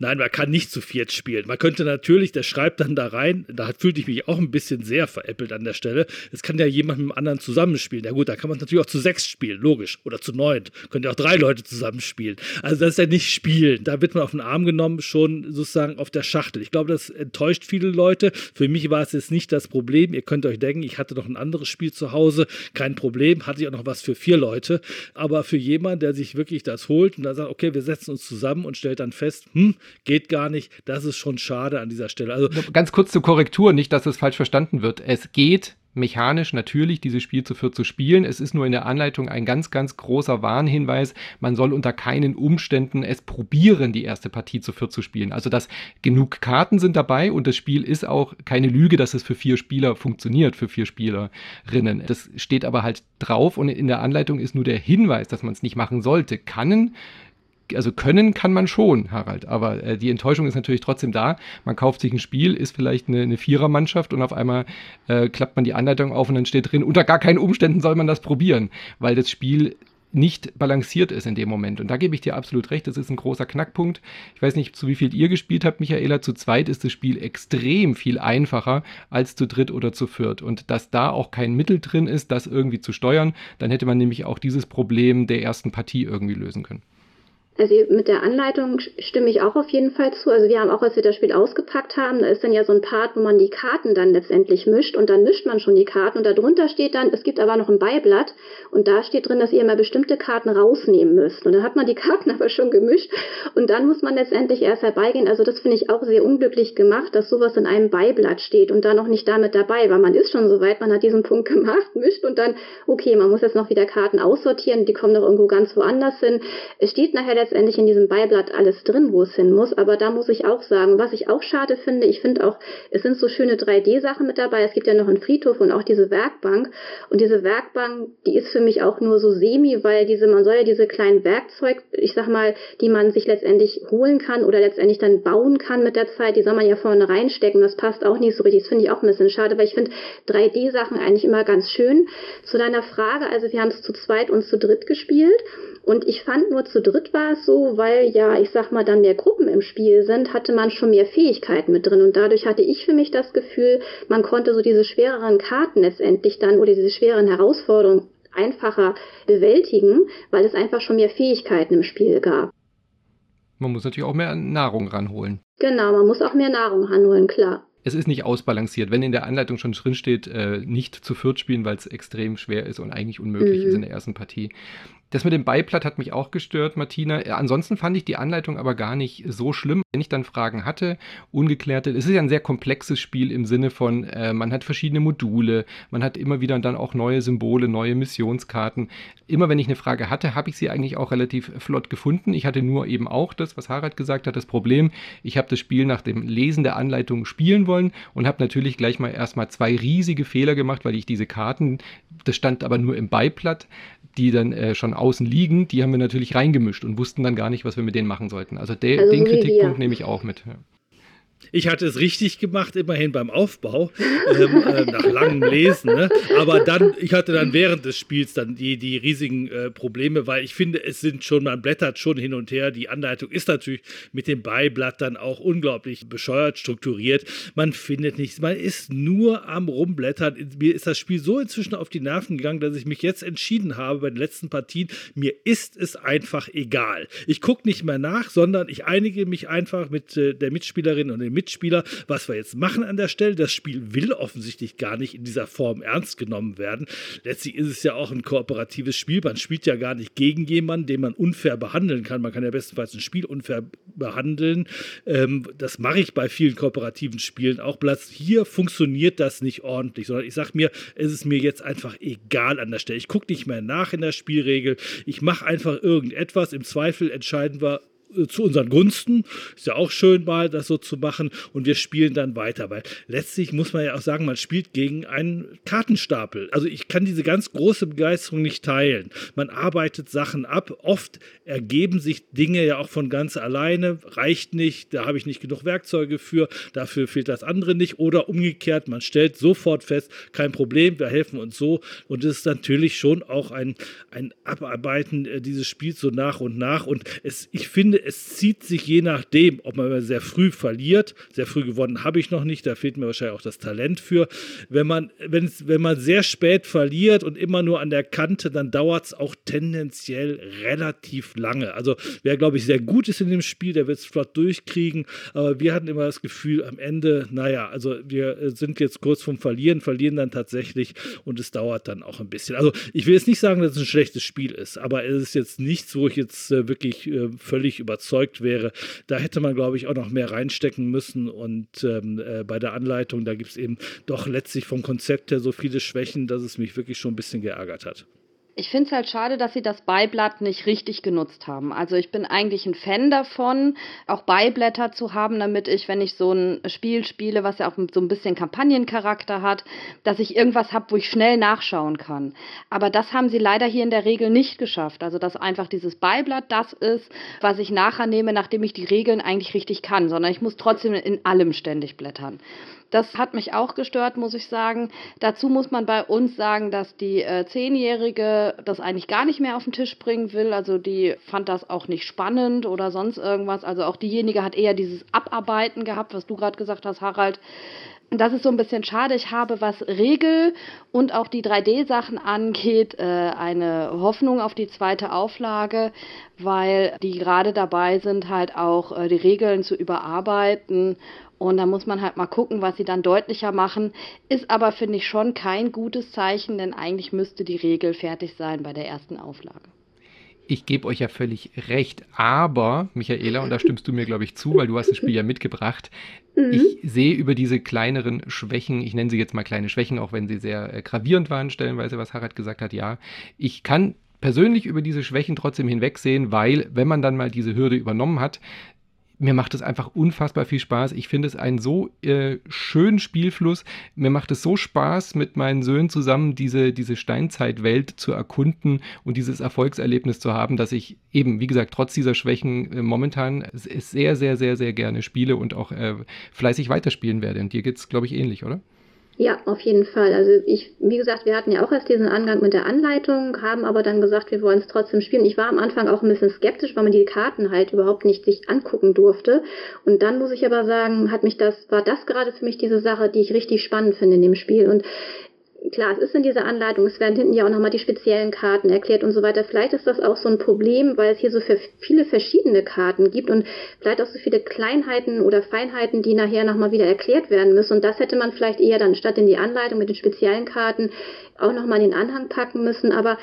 Nein, man kann nicht zu viert spielen. Man könnte natürlich, der schreibt dann da rein, da fühlte ich mich auch ein bisschen sehr veräppelt an der Stelle. Es kann ja jemand mit dem anderen zusammenspielen. Ja gut, da kann man natürlich auch zu sechs spielen, logisch. Oder zu neun. Können ja auch drei Leute zusammenspielen. Also das ist ja nicht spielen. Da wird man auf den Arm genommen, schon sozusagen auf der Schachtel. Ich glaube, das enttäuscht viele Leute. Für mich war es jetzt nicht das Problem. Ihr könnt euch denken, ich hatte noch ein anderes Spiel zu Hause. Kein Problem. Hatte ich auch noch was für vier Leute. Aber für jemanden, der sich wirklich das holt und da sagt, okay, wir setzen uns zusammen und stellt dann fest, hm, geht gar nicht. Das ist schon schade an dieser Stelle. Also ganz kurz zur Korrektur, nicht, dass es falsch verstanden wird. Es geht mechanisch natürlich dieses Spiel zu viert zu spielen. Es ist nur in der Anleitung ein ganz, ganz großer Warnhinweis. Man soll unter keinen Umständen es probieren, die erste Partie zu viert zu spielen. Also, dass genug Karten sind dabei und das Spiel ist auch keine Lüge, dass es für vier Spieler funktioniert, für vier Spielerinnen. Das steht aber halt drauf und in der Anleitung ist nur der Hinweis, dass man es nicht machen sollte. Kann also können kann man schon, Harald, aber äh, die Enttäuschung ist natürlich trotzdem da. Man kauft sich ein Spiel, ist vielleicht eine, eine Vierermannschaft und auf einmal äh, klappt man die Anleitung auf und dann steht drin, unter gar keinen Umständen soll man das probieren, weil das Spiel nicht balanciert ist in dem Moment. Und da gebe ich dir absolut recht, das ist ein großer Knackpunkt. Ich weiß nicht, zu wie viel ihr gespielt habt, Michaela. Zu zweit ist das Spiel extrem viel einfacher als zu dritt oder zu viert. Und dass da auch kein Mittel drin ist, das irgendwie zu steuern, dann hätte man nämlich auch dieses Problem der ersten Partie irgendwie lösen können. Also mit der Anleitung stimme ich auch auf jeden Fall zu. Also wir haben auch, als wir das Spiel ausgepackt haben, da ist dann ja so ein Part, wo man die Karten dann letztendlich mischt und dann mischt man schon die Karten und darunter steht dann, es gibt aber noch ein Beiblatt und da steht drin, dass ihr immer bestimmte Karten rausnehmen müsst. Und dann hat man die Karten aber schon gemischt und dann muss man letztendlich erst herbeigehen. Also das finde ich auch sehr unglücklich gemacht, dass sowas in einem Beiblatt steht und da noch nicht damit dabei, weil man ist schon so weit, man hat diesen Punkt gemacht, mischt und dann, okay, man muss jetzt noch wieder Karten aussortieren, die kommen doch irgendwo ganz woanders hin. Es steht nachher letztendlich in diesem Beiblatt alles drin, wo es hin muss. Aber da muss ich auch sagen, was ich auch schade finde, ich finde auch, es sind so schöne 3D-Sachen mit dabei. Es gibt ja noch einen Friedhof und auch diese Werkbank. Und diese Werkbank, die ist für mich auch nur so semi, weil diese, man soll ja diese kleinen Werkzeug, ich sag mal, die man sich letztendlich holen kann oder letztendlich dann bauen kann mit der Zeit, die soll man ja vorne reinstecken. Das passt auch nicht so richtig. Das finde ich auch ein bisschen schade, weil ich finde 3D-Sachen eigentlich immer ganz schön. Zu deiner Frage, also wir haben es zu zweit und zu dritt gespielt. Und ich fand nur zu dritt war es so, weil ja, ich sag mal, dann mehr Gruppen im Spiel sind, hatte man schon mehr Fähigkeiten mit drin. Und dadurch hatte ich für mich das Gefühl, man konnte so diese schwereren Karten letztendlich dann oder diese schweren Herausforderungen einfacher bewältigen, weil es einfach schon mehr Fähigkeiten im Spiel gab. Man muss natürlich auch mehr Nahrung ranholen. Genau, man muss auch mehr Nahrung ranholen, klar es ist nicht ausbalanciert. Wenn in der Anleitung schon drin steht, äh, nicht zu viert spielen, weil es extrem schwer ist und eigentlich unmöglich mhm. ist in der ersten Partie, das mit dem Beiblatt hat mich auch gestört, Martina. Ansonsten fand ich die Anleitung aber gar nicht so schlimm. Wenn ich dann Fragen hatte, ungeklärte, es ist ja ein sehr komplexes Spiel im Sinne von, äh, man hat verschiedene Module, man hat immer wieder dann auch neue Symbole, neue Missionskarten. Immer wenn ich eine Frage hatte, habe ich sie eigentlich auch relativ flott gefunden. Ich hatte nur eben auch das, was Harald gesagt hat, das Problem, ich habe das Spiel nach dem Lesen der Anleitung spielen wollen und habe natürlich gleich mal erstmal zwei riesige Fehler gemacht, weil ich diese Karten, das stand aber nur im Beiblatt, die dann äh, schon außen liegen, die haben wir natürlich reingemischt und wussten dann gar nicht, was wir mit denen machen sollten. Also, de also den Kritikpunkt nehme ich auch mit. Ja. Ich hatte es richtig gemacht, immerhin beim Aufbau, ähm, äh, nach langem Lesen. Ne? Aber dann, ich hatte dann während des Spiels dann die, die riesigen äh, Probleme, weil ich finde, es sind schon, man blättert schon hin und her. Die Anleitung ist natürlich mit dem Beiblatt dann auch unglaublich bescheuert strukturiert. Man findet nichts, man ist nur am Rumblättern. Mir ist das Spiel so inzwischen auf die Nerven gegangen, dass ich mich jetzt entschieden habe bei den letzten Partien, mir ist es einfach egal. Ich gucke nicht mehr nach, sondern ich einige mich einfach mit äh, der Mitspielerin und dem Mitspieler, was wir jetzt machen an der Stelle. Das Spiel will offensichtlich gar nicht in dieser Form ernst genommen werden. Letztlich ist es ja auch ein kooperatives Spiel. Man spielt ja gar nicht gegen jemanden, den man unfair behandeln kann. Man kann ja bestenfalls ein Spiel unfair behandeln. Ähm, das mache ich bei vielen kooperativen Spielen auch. Platz hier funktioniert das nicht ordentlich, sondern ich sage mir, es ist mir jetzt einfach egal an der Stelle. Ich gucke nicht mehr nach in der Spielregel. Ich mache einfach irgendetwas. Im Zweifel entscheiden wir zu unseren Gunsten. Ist ja auch schön mal, das so zu machen. Und wir spielen dann weiter. Weil letztlich muss man ja auch sagen, man spielt gegen einen Kartenstapel. Also ich kann diese ganz große Begeisterung nicht teilen. Man arbeitet Sachen ab. Oft ergeben sich Dinge ja auch von ganz alleine. Reicht nicht, da habe ich nicht genug Werkzeuge für. Dafür fehlt das andere nicht. Oder umgekehrt, man stellt sofort fest, kein Problem, wir helfen uns so. Und es ist natürlich schon auch ein, ein Abarbeiten äh, dieses Spiels so nach und nach. Und es, ich finde, finde, es zieht sich je nachdem, ob man sehr früh verliert. Sehr früh gewonnen habe ich noch nicht, da fehlt mir wahrscheinlich auch das Talent für. Wenn man, wenn man sehr spät verliert und immer nur an der Kante, dann dauert es auch tendenziell relativ lange. Also wer, glaube ich, sehr gut ist in dem Spiel, der wird es flott durchkriegen. Aber wir hatten immer das Gefühl, am Ende, naja, also wir sind jetzt kurz vom Verlieren, verlieren dann tatsächlich und es dauert dann auch ein bisschen. Also ich will jetzt nicht sagen, dass es ein schlechtes Spiel ist, aber es ist jetzt nichts, wo ich jetzt äh, wirklich äh, völlig überzeugt wäre. Da hätte man, glaube ich, auch noch mehr reinstecken müssen. Und ähm, äh, bei der Anleitung, da gibt es eben doch letztlich vom Konzept her so viele Schwächen, dass es mich wirklich schon ein bisschen geärgert hat. Ich finde es halt schade, dass sie das Beiblatt nicht richtig genutzt haben. Also ich bin eigentlich ein Fan davon, auch Beiblätter zu haben, damit ich, wenn ich so ein Spiel spiele, was ja auch so ein bisschen Kampagnencharakter hat, dass ich irgendwas habe, wo ich schnell nachschauen kann. Aber das haben sie leider hier in der Regel nicht geschafft. Also dass einfach dieses Beiblatt das ist, was ich nachher nehme, nachdem ich die Regeln eigentlich richtig kann, sondern ich muss trotzdem in allem ständig blättern. Das hat mich auch gestört, muss ich sagen. Dazu muss man bei uns sagen, dass die äh, Zehnjährige das eigentlich gar nicht mehr auf den Tisch bringen will. Also die fand das auch nicht spannend oder sonst irgendwas. Also auch diejenige hat eher dieses Abarbeiten gehabt, was du gerade gesagt hast, Harald. Das ist so ein bisschen schade. Ich habe, was Regel und auch die 3D-Sachen angeht, äh, eine Hoffnung auf die zweite Auflage, weil die gerade dabei sind, halt auch äh, die Regeln zu überarbeiten und da muss man halt mal gucken, was sie dann deutlicher machen. Ist aber, finde ich, schon kein gutes Zeichen, denn eigentlich müsste die Regel fertig sein bei der ersten Auflage. Ich gebe euch ja völlig recht, aber, Michaela, und da stimmst du mir, glaube ich, zu, weil du hast das Spiel ja mitgebracht, mhm. ich sehe über diese kleineren Schwächen, ich nenne sie jetzt mal kleine Schwächen, auch wenn sie sehr äh, gravierend waren, stellenweise, was Harald gesagt hat, ja, ich kann persönlich über diese Schwächen trotzdem hinwegsehen, weil, wenn man dann mal diese Hürde übernommen hat, mir macht es einfach unfassbar viel Spaß. Ich finde es einen so äh, schönen Spielfluss. Mir macht es so Spaß, mit meinen Söhnen zusammen diese, diese Steinzeitwelt zu erkunden und dieses Erfolgserlebnis zu haben, dass ich eben, wie gesagt, trotz dieser Schwächen äh, momentan sehr, sehr, sehr, sehr gerne spiele und auch äh, fleißig weiterspielen werde. Und dir geht es, glaube ich, ähnlich, oder? Ja, auf jeden Fall. Also ich, wie gesagt, wir hatten ja auch erst diesen Angang mit der Anleitung, haben aber dann gesagt, wir wollen es trotzdem spielen. Ich war am Anfang auch ein bisschen skeptisch, weil man die Karten halt überhaupt nicht sich angucken durfte. Und dann muss ich aber sagen, hat mich das, war das gerade für mich diese Sache, die ich richtig spannend finde in dem Spiel. Und klar, es ist in dieser Anleitung, es werden hinten ja auch nochmal die speziellen Karten erklärt und so weiter. Vielleicht ist das auch so ein Problem, weil es hier so viele verschiedene Karten gibt und vielleicht auch so viele Kleinheiten oder Feinheiten, die nachher nochmal wieder erklärt werden müssen. Und das hätte man vielleicht eher dann statt in die Anleitung mit den speziellen Karten auch nochmal in den Anhang packen müssen. Aber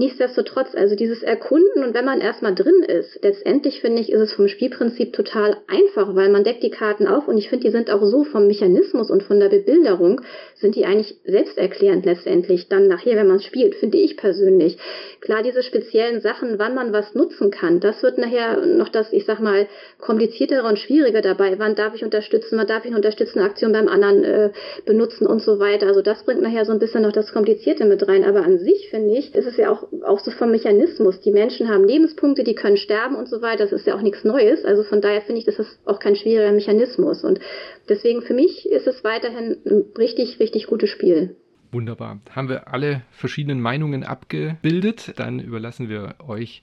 nichtsdestotrotz, also dieses Erkunden und wenn man erstmal drin ist, letztendlich finde ich, ist es vom Spielprinzip total einfach, weil man deckt die Karten auf und ich finde, die sind auch so vom Mechanismus und von der Bebilderung, sind die eigentlich selbsterklärend letztendlich dann nachher, wenn man es spielt, finde ich persönlich. Klar, diese speziellen Sachen, wann man was nutzen kann, das wird nachher noch das, ich sag mal, kompliziertere und schwierige dabei. Wann darf ich unterstützen, wann darf ich eine unterstützende Aktion beim anderen äh, benutzen und so weiter. Also das bringt nachher so ein bisschen noch das Komplizierte mit rein. Aber an sich, finde ich, ist es ja auch, auch so vom Mechanismus. Die Menschen haben Lebenspunkte, die können sterben und so weiter. Das ist ja auch nichts Neues. Also von daher finde ich, das ist auch kein schwieriger Mechanismus. Und deswegen für mich ist es weiterhin ein richtig, richtig gutes Spiel. Wunderbar. Haben wir alle verschiedenen Meinungen abgebildet? Dann überlassen wir euch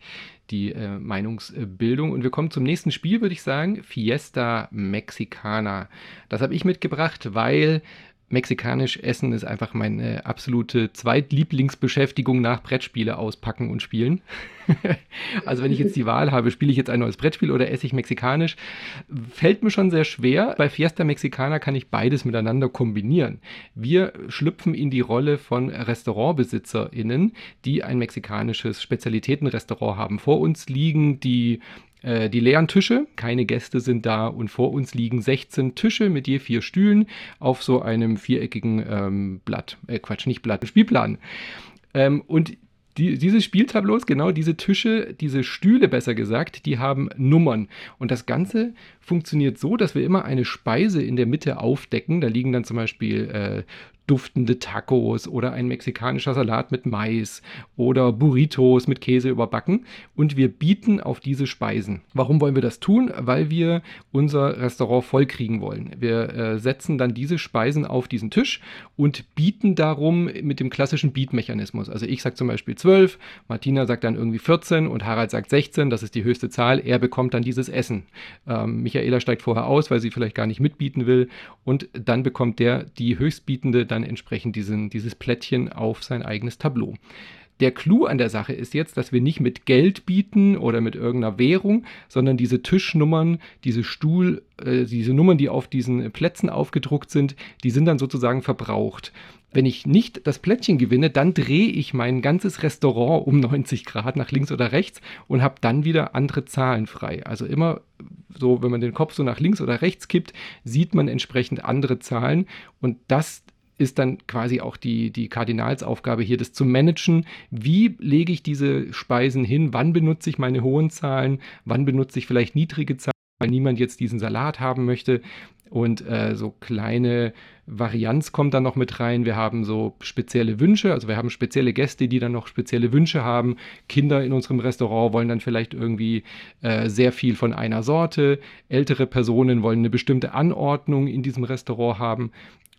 die äh, Meinungsbildung. Und wir kommen zum nächsten Spiel, würde ich sagen. Fiesta Mexicana. Das habe ich mitgebracht, weil Mexikanisch essen ist einfach meine absolute Zweitlieblingsbeschäftigung nach Brettspiele auspacken und spielen. also wenn ich jetzt die Wahl habe, spiele ich jetzt ein neues Brettspiel oder esse ich mexikanisch, fällt mir schon sehr schwer. Bei Fiesta Mexicana kann ich beides miteinander kombinieren. Wir schlüpfen in die Rolle von RestaurantbesitzerInnen, die ein mexikanisches Spezialitätenrestaurant haben. Vor uns liegen die äh, die leeren Tische, keine Gäste sind da und vor uns liegen 16 Tische mit je vier Stühlen auf so einem viereckigen ähm, Blatt, äh, Quatsch, nicht Blatt, Spielplan. Ähm, und die, diese Spieltableaus, genau diese Tische, diese Stühle besser gesagt, die haben Nummern. Und das Ganze funktioniert so, dass wir immer eine Speise in der Mitte aufdecken. Da liegen dann zum Beispiel äh, duftende Tacos oder ein mexikanischer Salat mit Mais oder Burritos mit Käse überbacken und wir bieten auf diese Speisen. Warum wollen wir das tun? Weil wir unser Restaurant vollkriegen wollen. Wir äh, setzen dann diese Speisen auf diesen Tisch und bieten darum mit dem klassischen Beat-Mechanismus. Also ich sage zum Beispiel 12, Martina sagt dann irgendwie 14 und Harald sagt 16, das ist die höchste Zahl. Er bekommt dann dieses Essen. Ähm, Michaela steigt vorher aus, weil sie vielleicht gar nicht mitbieten will und dann bekommt der die höchstbietende dann dann entsprechend diesen, dieses Plättchen auf sein eigenes Tableau. Der Clou an der Sache ist jetzt, dass wir nicht mit Geld bieten oder mit irgendeiner Währung, sondern diese Tischnummern, diese Stuhl, äh, diese Nummern, die auf diesen Plätzen aufgedruckt sind, die sind dann sozusagen verbraucht. Wenn ich nicht das Plättchen gewinne, dann drehe ich mein ganzes Restaurant um 90 Grad nach links oder rechts und habe dann wieder andere Zahlen frei. Also immer so, wenn man den Kopf so nach links oder rechts kippt, sieht man entsprechend andere Zahlen und das ist dann quasi auch die, die Kardinalsaufgabe hier, das zu managen. Wie lege ich diese Speisen hin? Wann benutze ich meine hohen Zahlen? Wann benutze ich vielleicht niedrige Zahlen, weil niemand jetzt diesen Salat haben möchte? Und äh, so kleine Varianz kommt dann noch mit rein. Wir haben so spezielle Wünsche, also wir haben spezielle Gäste, die dann noch spezielle Wünsche haben. Kinder in unserem Restaurant wollen dann vielleicht irgendwie äh, sehr viel von einer Sorte. Ältere Personen wollen eine bestimmte Anordnung in diesem Restaurant haben.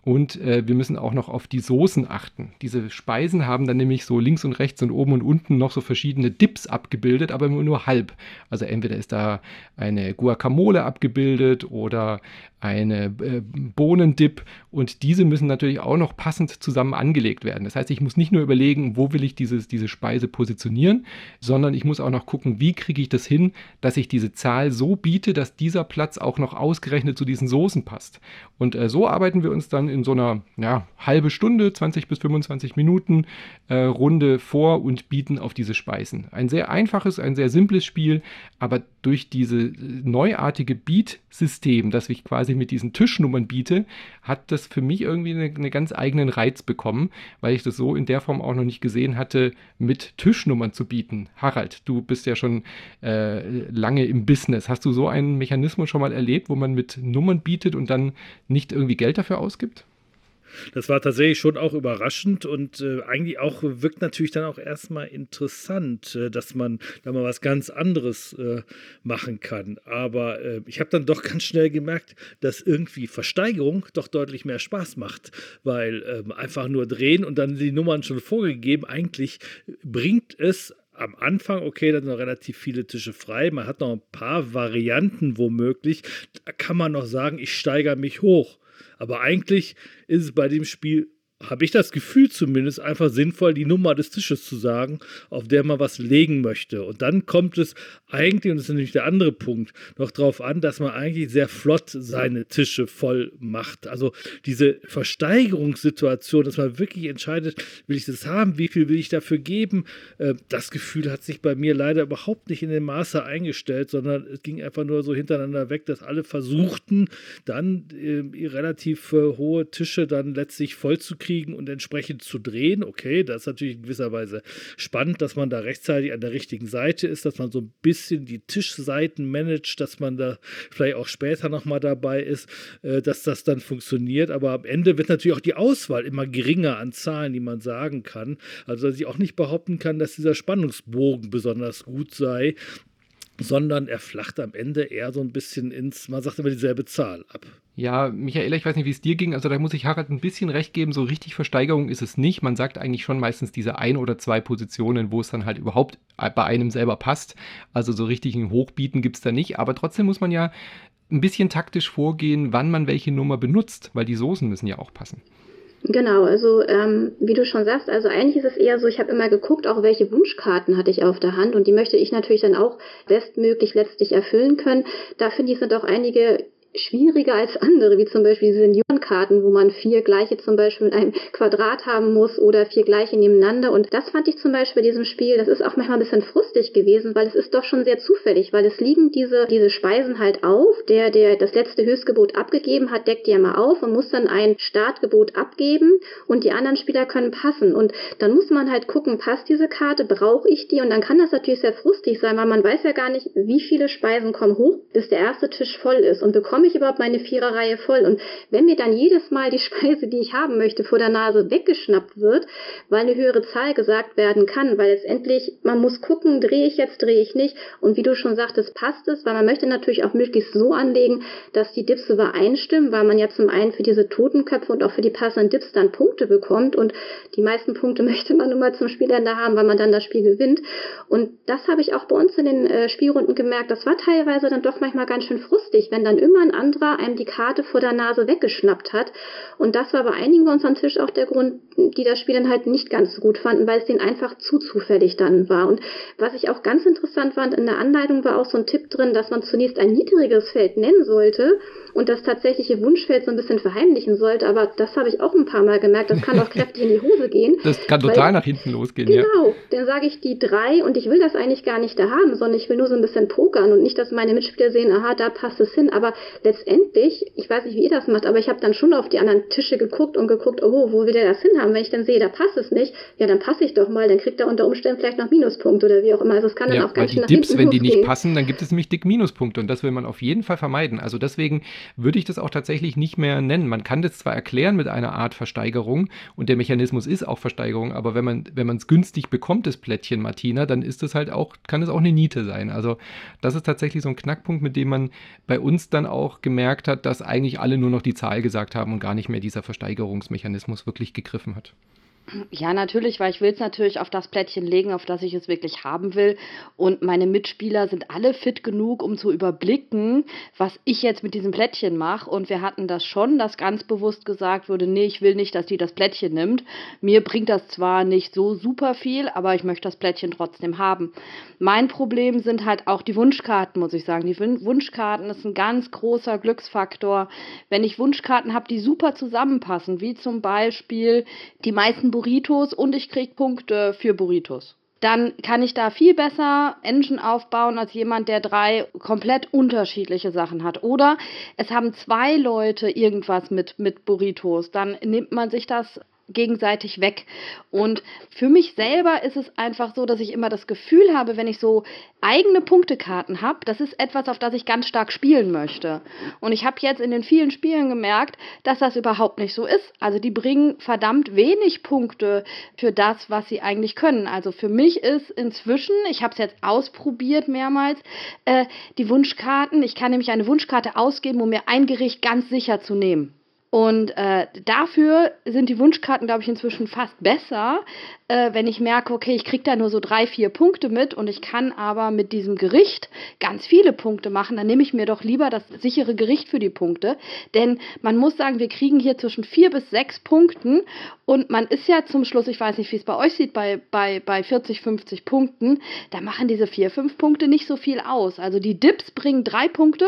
Und äh, wir müssen auch noch auf die Soßen achten. Diese Speisen haben dann nämlich so links und rechts und oben und unten noch so verschiedene Dips abgebildet, aber nur halb. Also entweder ist da eine Guacamole abgebildet oder eine äh, Bohnendip und diese müssen natürlich auch noch passend zusammen angelegt werden. Das heißt, ich muss nicht nur überlegen, wo will ich dieses, diese Speise positionieren, sondern ich muss auch noch gucken, wie kriege ich das hin, dass ich diese Zahl so biete, dass dieser Platz auch noch ausgerechnet zu diesen Soßen passt. Und äh, so arbeiten wir uns dann in so einer ja, halbe Stunde, 20 bis 25 Minuten äh, Runde vor und bieten auf diese Speisen. Ein sehr einfaches, ein sehr simples Spiel, aber durch diese neuartige Beat-System, das ich quasi mit diesen Tischnummern biete, hat das für mich irgendwie einen eine ganz eigenen Reiz bekommen, weil ich das so in der Form auch noch nicht gesehen hatte, mit Tischnummern zu bieten. Harald, du bist ja schon äh, lange im Business. Hast du so einen Mechanismus schon mal erlebt, wo man mit Nummern bietet und dann nicht irgendwie Geld dafür ausgibt? Das war tatsächlich schon auch überraschend und äh, eigentlich auch wirkt natürlich dann auch erstmal interessant, äh, dass man da mal was ganz anderes äh, machen kann. Aber äh, ich habe dann doch ganz schnell gemerkt, dass irgendwie Versteigerung doch deutlich mehr Spaß macht, weil ähm, einfach nur drehen und dann die Nummern schon vorgegeben, eigentlich bringt es am Anfang, okay, da sind noch relativ viele Tische frei. Man hat noch ein paar Varianten womöglich. Da kann man noch sagen, ich steigere mich hoch. Aber eigentlich ist es bei dem Spiel habe ich das Gefühl zumindest, einfach sinnvoll, die Nummer des Tisches zu sagen, auf der man was legen möchte. Und dann kommt es eigentlich, und das ist nämlich der andere Punkt, noch darauf an, dass man eigentlich sehr flott seine Tische voll macht. Also diese Versteigerungssituation, dass man wirklich entscheidet, will ich das haben, wie viel will ich dafür geben, äh, das Gefühl hat sich bei mir leider überhaupt nicht in dem Maße eingestellt, sondern es ging einfach nur so hintereinander weg, dass alle versuchten, dann äh, relativ äh, hohe Tische dann letztlich voll zu kriegen kriegen und entsprechend zu drehen. Okay, das ist natürlich in gewisser Weise spannend, dass man da rechtzeitig an der richtigen Seite ist, dass man so ein bisschen die Tischseiten managt, dass man da vielleicht auch später nochmal dabei ist, äh, dass das dann funktioniert. Aber am Ende wird natürlich auch die Auswahl immer geringer an Zahlen, die man sagen kann. Also dass ich auch nicht behaupten kann, dass dieser Spannungsbogen besonders gut sei sondern er flacht am Ende eher so ein bisschen ins, man sagt immer dieselbe Zahl ab. Ja, Michaela, ich weiß nicht, wie es dir ging. Also da muss ich Harald ein bisschen recht geben. So richtig Versteigerung ist es nicht. Man sagt eigentlich schon meistens diese ein oder zwei Positionen, wo es dann halt überhaupt bei einem selber passt. Also so richtig ein Hochbieten gibt es da nicht. Aber trotzdem muss man ja ein bisschen taktisch vorgehen, wann man welche Nummer benutzt, weil die Soßen müssen ja auch passen. Genau, also ähm, wie du schon sagst, also eigentlich ist es eher so, ich habe immer geguckt, auch welche Wunschkarten hatte ich auf der Hand und die möchte ich natürlich dann auch bestmöglich letztlich erfüllen können. Da finde ich, sind auch einige schwieriger als andere, wie zum Beispiel Seniorenkarten, wo man vier gleiche zum Beispiel in einem Quadrat haben muss oder vier gleiche nebeneinander. Und das fand ich zum Beispiel bei diesem Spiel, das ist auch manchmal ein bisschen frustig gewesen, weil es ist doch schon sehr zufällig, weil es liegen diese, diese Speisen halt auf. Der, der das letzte Höchstgebot abgegeben hat, deckt die ja mal auf und muss dann ein Startgebot abgeben und die anderen Spieler können passen. Und dann muss man halt gucken, passt diese Karte, brauche ich die? Und dann kann das natürlich sehr frustig sein, weil man weiß ja gar nicht, wie viele Speisen kommen hoch, bis der erste Tisch voll ist und bekomme ich überhaupt meine Viererreihe voll? Und wenn mir dann jedes Mal die Speise, die ich haben möchte, vor der Nase weggeschnappt wird, weil eine höhere Zahl gesagt werden kann, weil letztendlich man muss gucken, drehe ich jetzt, drehe ich nicht. Und wie du schon sagtest, passt es, weil man möchte natürlich auch möglichst so anlegen, dass die Dips übereinstimmen, weil man ja zum einen für diese Totenköpfe und auch für die passenden Dips dann Punkte bekommt. Und die meisten Punkte möchte man nun mal zum Spielende haben, weil man dann das Spiel gewinnt. Und das habe ich auch bei uns in den äh, Spielrunden gemerkt. Das war teilweise dann doch manchmal ganz schön frustig, wenn dann immer ein anderer einem die Karte vor der Nase weggeschnappt hat. Und das war bei einigen bei uns am Tisch auch der Grund, die das Spiel dann halt nicht ganz so gut fanden, weil es denen einfach zu zufällig dann war. Und was ich auch ganz interessant fand, in der Anleitung war auch so ein Tipp drin, dass man zunächst ein niedriges Feld nennen sollte und das tatsächliche Wunschfeld so ein bisschen verheimlichen sollte. Aber das habe ich auch ein paar Mal gemerkt. Das kann auch kräftig in die Hose gehen. Das kann total weil, nach hinten losgehen. Genau. Ja. Dann sage ich die drei und ich will das eigentlich gar nicht da haben, sondern ich will nur so ein bisschen pokern und nicht, dass meine Mitspieler sehen, aha, da passt es hin. Aber letztendlich, ich weiß nicht, wie ihr das macht, aber ich habe dann schon auf die anderen Tische geguckt und geguckt, oh, wo will der das hinhaben? Wenn ich dann sehe, da passt es nicht, ja, dann passe ich doch mal, dann kriegt er unter Umständen vielleicht noch Minuspunkte oder wie auch immer. Also es kann dann ja, auch ganz schön nach Dips, wenn die nicht passen, dann gibt es nämlich dick Minuspunkte und das will man auf jeden Fall vermeiden. Also deswegen würde ich das auch tatsächlich tatsächlich nicht mehr nennen. Man kann das zwar erklären mit einer Art Versteigerung und der Mechanismus ist auch Versteigerung, aber wenn man wenn es günstig bekommt, das Plättchen Martina, dann ist es halt auch kann es auch eine Niete sein. Also das ist tatsächlich so ein Knackpunkt, mit dem man bei uns dann auch gemerkt hat, dass eigentlich alle nur noch die Zahl gesagt haben und gar nicht mehr dieser Versteigerungsmechanismus wirklich gegriffen hat. Ja, natürlich, weil ich will es natürlich auf das Plättchen legen, auf das ich es wirklich haben will. Und meine Mitspieler sind alle fit genug, um zu überblicken, was ich jetzt mit diesem Plättchen mache. Und wir hatten das schon, dass ganz bewusst gesagt wurde, nee, ich will nicht, dass die das Plättchen nimmt. Mir bringt das zwar nicht so super viel, aber ich möchte das Plättchen trotzdem haben. Mein Problem sind halt auch die Wunschkarten, muss ich sagen. Die Wunschkarten ist ein ganz großer Glücksfaktor. Wenn ich Wunschkarten habe, die super zusammenpassen, wie zum Beispiel die meisten Burritos und ich kriege Punkte für Burritos. Dann kann ich da viel besser Engine aufbauen als jemand, der drei komplett unterschiedliche Sachen hat. Oder es haben zwei Leute irgendwas mit, mit Burritos. Dann nimmt man sich das gegenseitig weg. Und für mich selber ist es einfach so, dass ich immer das Gefühl habe, wenn ich so eigene Punktekarten habe, das ist etwas, auf das ich ganz stark spielen möchte. Und ich habe jetzt in den vielen Spielen gemerkt, dass das überhaupt nicht so ist. Also die bringen verdammt wenig Punkte für das, was sie eigentlich können. Also für mich ist inzwischen, ich habe es jetzt ausprobiert mehrmals, äh, die Wunschkarten, ich kann nämlich eine Wunschkarte ausgeben, um mir ein Gericht ganz sicher zu nehmen. Und äh, dafür sind die Wunschkarten, glaube ich, inzwischen fast besser, äh, wenn ich merke, okay, ich kriege da nur so drei, vier Punkte mit und ich kann aber mit diesem Gericht ganz viele Punkte machen, dann nehme ich mir doch lieber das sichere Gericht für die Punkte. Denn man muss sagen, wir kriegen hier zwischen vier bis sechs Punkten und man ist ja zum Schluss, ich weiß nicht, wie es bei euch sieht, bei, bei, bei 40, 50 Punkten, da machen diese vier, fünf Punkte nicht so viel aus. Also die Dips bringen drei Punkte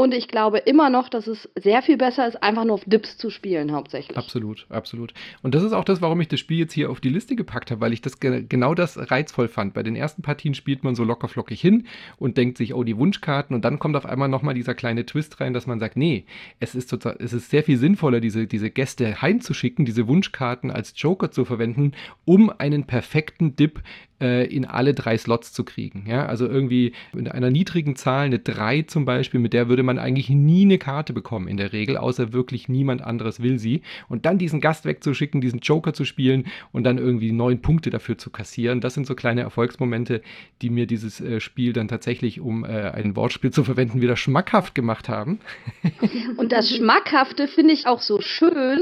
Und ich glaube immer noch, dass es sehr viel besser ist, einfach nur auf Dips zu spielen, hauptsächlich. Absolut, absolut. Und das ist auch das, warum ich das Spiel jetzt hier auf die Liste gepackt habe, weil ich das ge genau das reizvoll fand. Bei den ersten Partien spielt man so lockerflockig hin und denkt sich, oh, die Wunschkarten. Und dann kommt auf einmal nochmal dieser kleine Twist rein, dass man sagt, nee, es ist, es ist sehr viel sinnvoller, diese, diese Gäste heimzuschicken, diese Wunschkarten als Joker zu verwenden, um einen perfekten Dip äh, in alle drei Slots zu kriegen. Ja? Also irgendwie mit einer niedrigen Zahl, eine 3 zum Beispiel, mit der würde man eigentlich nie eine Karte bekommen in der Regel, außer wirklich niemand anderes will sie. Und dann diesen Gast wegzuschicken, diesen Joker zu spielen und dann irgendwie neun Punkte dafür zu kassieren, das sind so kleine Erfolgsmomente, die mir dieses äh, Spiel dann tatsächlich, um äh, ein Wortspiel zu verwenden, wieder schmackhaft gemacht haben. und das Schmackhafte finde ich auch so schön,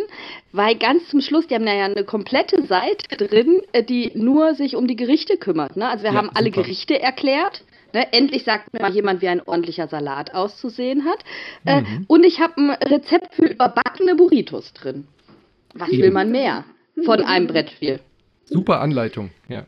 weil ganz zum Schluss, die haben ja eine komplette Seite drin, äh, die nur sich um die Gerichte kümmert. Ne? Also wir ja, haben alle super. Gerichte erklärt. Ne? Endlich sagt mir mal jemand, wie ein ordentlicher Salat auszusehen hat. Äh, mhm. und ich habe ein Rezept für überbackene Burritos drin. Was Eben. will man mehr von einem Brettspiel? Super Anleitung, ja.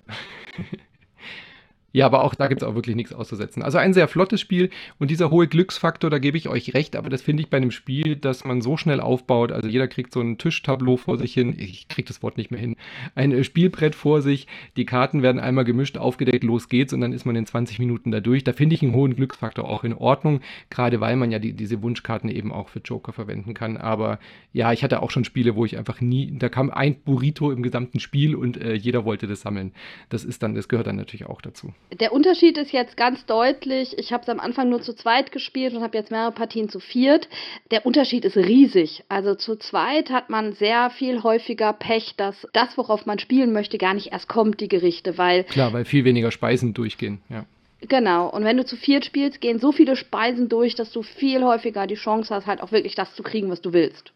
Ja, aber auch da gibt es auch wirklich nichts auszusetzen. Also ein sehr flottes Spiel und dieser hohe Glücksfaktor, da gebe ich euch recht, aber das finde ich bei einem Spiel, das man so schnell aufbaut. Also jeder kriegt so ein Tischtableau vor sich hin, ich kriege das Wort nicht mehr hin, ein äh, Spielbrett vor sich, die Karten werden einmal gemischt, aufgedeckt, los geht's und dann ist man in 20 Minuten da durch. Da finde ich einen hohen Glücksfaktor auch in Ordnung, gerade weil man ja die, diese Wunschkarten eben auch für Joker verwenden kann. Aber ja, ich hatte auch schon Spiele, wo ich einfach nie, da kam ein Burrito im gesamten Spiel und äh, jeder wollte das sammeln. Das ist dann, das gehört dann natürlich auch dazu. Der Unterschied ist jetzt ganz deutlich. Ich habe es am Anfang nur zu zweit gespielt und habe jetzt mehrere Partien zu viert. Der Unterschied ist riesig. Also zu zweit hat man sehr viel häufiger Pech, dass das, worauf man spielen möchte, gar nicht erst kommt, die Gerichte, weil. Klar, weil viel weniger Speisen durchgehen, ja. Genau, und wenn du zu viert spielst, gehen so viele Speisen durch, dass du viel häufiger die Chance hast, halt auch wirklich das zu kriegen, was du willst.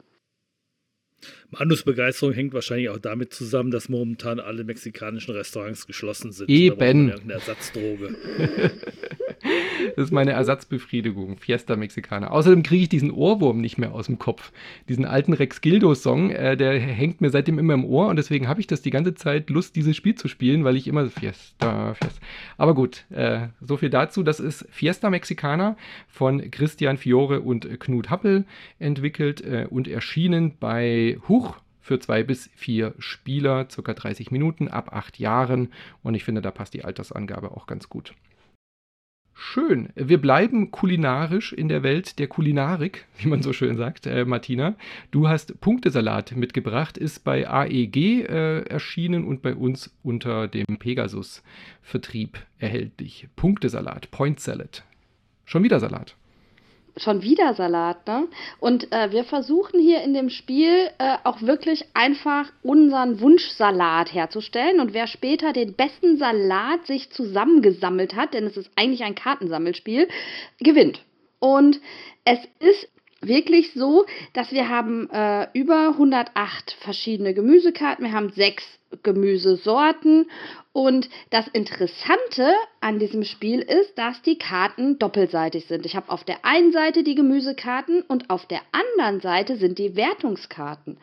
Manus Begeisterung hängt wahrscheinlich auch damit zusammen, dass momentan alle mexikanischen Restaurants geschlossen sind. Eben. Da eine Ersatzdroge. das ist meine Ersatzbefriedigung. Fiesta Mexicana. Außerdem kriege ich diesen Ohrwurm nicht mehr aus dem Kopf. Diesen alten Rex Gildo-Song, äh, der hängt mir seitdem immer im Ohr und deswegen habe ich das die ganze Zeit Lust, dieses Spiel zu spielen, weil ich immer Fiesta, Fiesta. Aber gut, äh, so viel dazu. Das ist Fiesta Mexicana von Christian Fiore und Knut Happel entwickelt äh, und erschienen bei Huch für zwei bis vier Spieler, circa 30 Minuten, ab acht Jahren. Und ich finde, da passt die Altersangabe auch ganz gut. Schön. Wir bleiben kulinarisch in der Welt der Kulinarik, wie man so schön sagt. Äh, Martina, du hast Punktesalat mitgebracht, ist bei AEG äh, erschienen und bei uns unter dem Pegasus-Vertrieb erhältlich. Punktesalat, Point Salad. Schon wieder Salat schon wieder Salat, ne? Und äh, wir versuchen hier in dem Spiel äh, auch wirklich einfach unseren Wunschsalat herzustellen. Und wer später den besten Salat sich zusammengesammelt hat, denn es ist eigentlich ein Kartensammelspiel, gewinnt. Und es ist wirklich so, dass wir haben äh, über 108 verschiedene Gemüsekarten, wir haben sechs Gemüsesorten und das Interessante an diesem Spiel ist, dass die Karten doppelseitig sind. Ich habe auf der einen Seite die Gemüsekarten und auf der anderen Seite sind die Wertungskarten.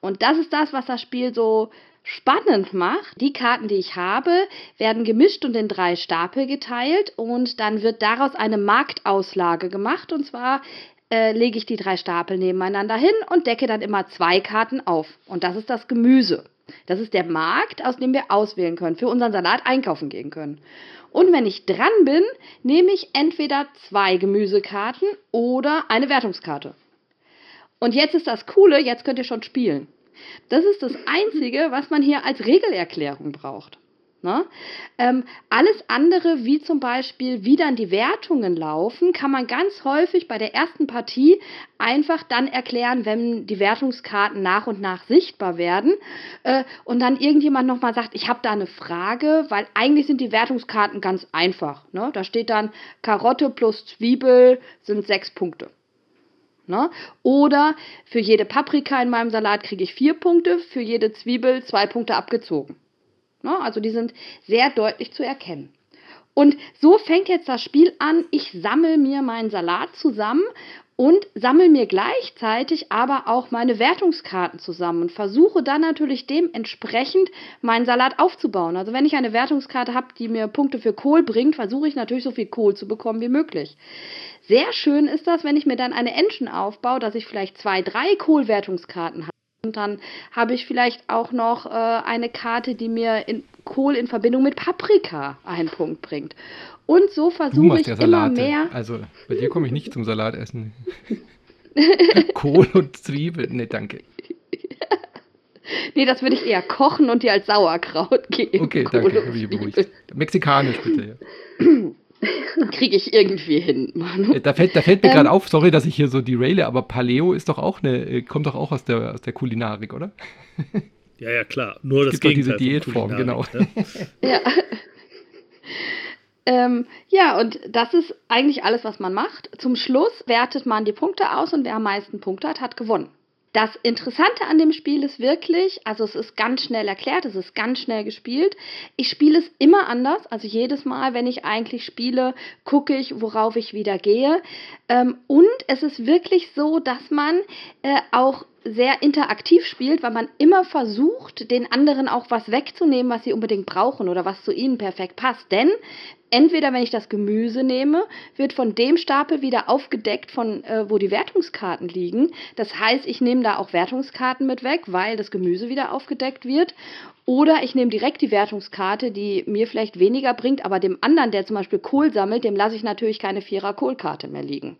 Und das ist das, was das Spiel so spannend macht. Die Karten, die ich habe, werden gemischt und in drei Stapel geteilt und dann wird daraus eine Marktauslage gemacht und zwar äh, lege ich die drei Stapel nebeneinander hin und decke dann immer zwei Karten auf. Und das ist das Gemüse. Das ist der Markt, aus dem wir auswählen können, für unseren Salat einkaufen gehen können. Und wenn ich dran bin, nehme ich entweder zwei Gemüsekarten oder eine Wertungskarte. Und jetzt ist das Coole, jetzt könnt ihr schon spielen. Das ist das Einzige, was man hier als Regelerklärung braucht. Ne? Ähm, alles andere, wie zum Beispiel, wie dann die Wertungen laufen, kann man ganz häufig bei der ersten Partie einfach dann erklären, wenn die Wertungskarten nach und nach sichtbar werden äh, und dann irgendjemand nochmal sagt, ich habe da eine Frage, weil eigentlich sind die Wertungskarten ganz einfach. Ne? Da steht dann Karotte plus Zwiebel sind sechs Punkte. Ne? Oder für jede Paprika in meinem Salat kriege ich vier Punkte, für jede Zwiebel zwei Punkte abgezogen. Ne? Also die sind sehr deutlich zu erkennen. Und so fängt jetzt das Spiel an. Ich sammle mir meinen Salat zusammen und sammle mir gleichzeitig aber auch meine Wertungskarten zusammen und versuche dann natürlich dementsprechend meinen Salat aufzubauen. Also wenn ich eine Wertungskarte habe, die mir Punkte für Kohl bringt, versuche ich natürlich so viel Kohl zu bekommen wie möglich. Sehr schön ist das, wenn ich mir dann eine Engine aufbaue, dass ich vielleicht zwei, drei Kohlwertungskarten habe. Und dann habe ich vielleicht auch noch äh, eine Karte, die mir in Kohl in Verbindung mit Paprika einen Punkt bringt. Und so versuche ich immer mehr. Also bei dir komme ich nicht zum Salatessen. Kohl und Zwiebeln, nee, danke. nee, das würde ich eher kochen und dir als Sauerkraut geben. Okay, Kohl danke, habe ich beruhigt. Mexikanisch bitte. Ja. Kriege ich irgendwie hin, Manu. Äh, da fällt, da fällt mir ähm, gerade auf, sorry, dass ich hier so deraile, aber Paleo ist doch auch eine, äh, kommt doch auch aus der, aus der Kulinarik, oder? Ja, ja, klar. Nur es das gibt Gegenteil diese Diätform, genau. Ne? ja. Ähm, ja, und das ist eigentlich alles, was man macht. Zum Schluss wertet man die Punkte aus und wer am meisten Punkte hat, hat gewonnen. Das Interessante an dem Spiel ist wirklich, also es ist ganz schnell erklärt, es ist ganz schnell gespielt. Ich spiele es immer anders, also jedes Mal, wenn ich eigentlich spiele, gucke ich, worauf ich wieder gehe. Ähm, und es ist wirklich so, dass man äh, auch sehr interaktiv spielt, weil man immer versucht, den anderen auch was wegzunehmen, was sie unbedingt brauchen oder was zu ihnen perfekt passt. Denn entweder, wenn ich das Gemüse nehme, wird von dem Stapel wieder aufgedeckt, von äh, wo die Wertungskarten liegen. Das heißt, ich nehme da auch Wertungskarten mit weg, weil das Gemüse wieder aufgedeckt wird. Oder ich nehme direkt die Wertungskarte, die mir vielleicht weniger bringt, aber dem anderen, der zum Beispiel Kohl sammelt, dem lasse ich natürlich keine Vierer-Kohlkarte mehr liegen.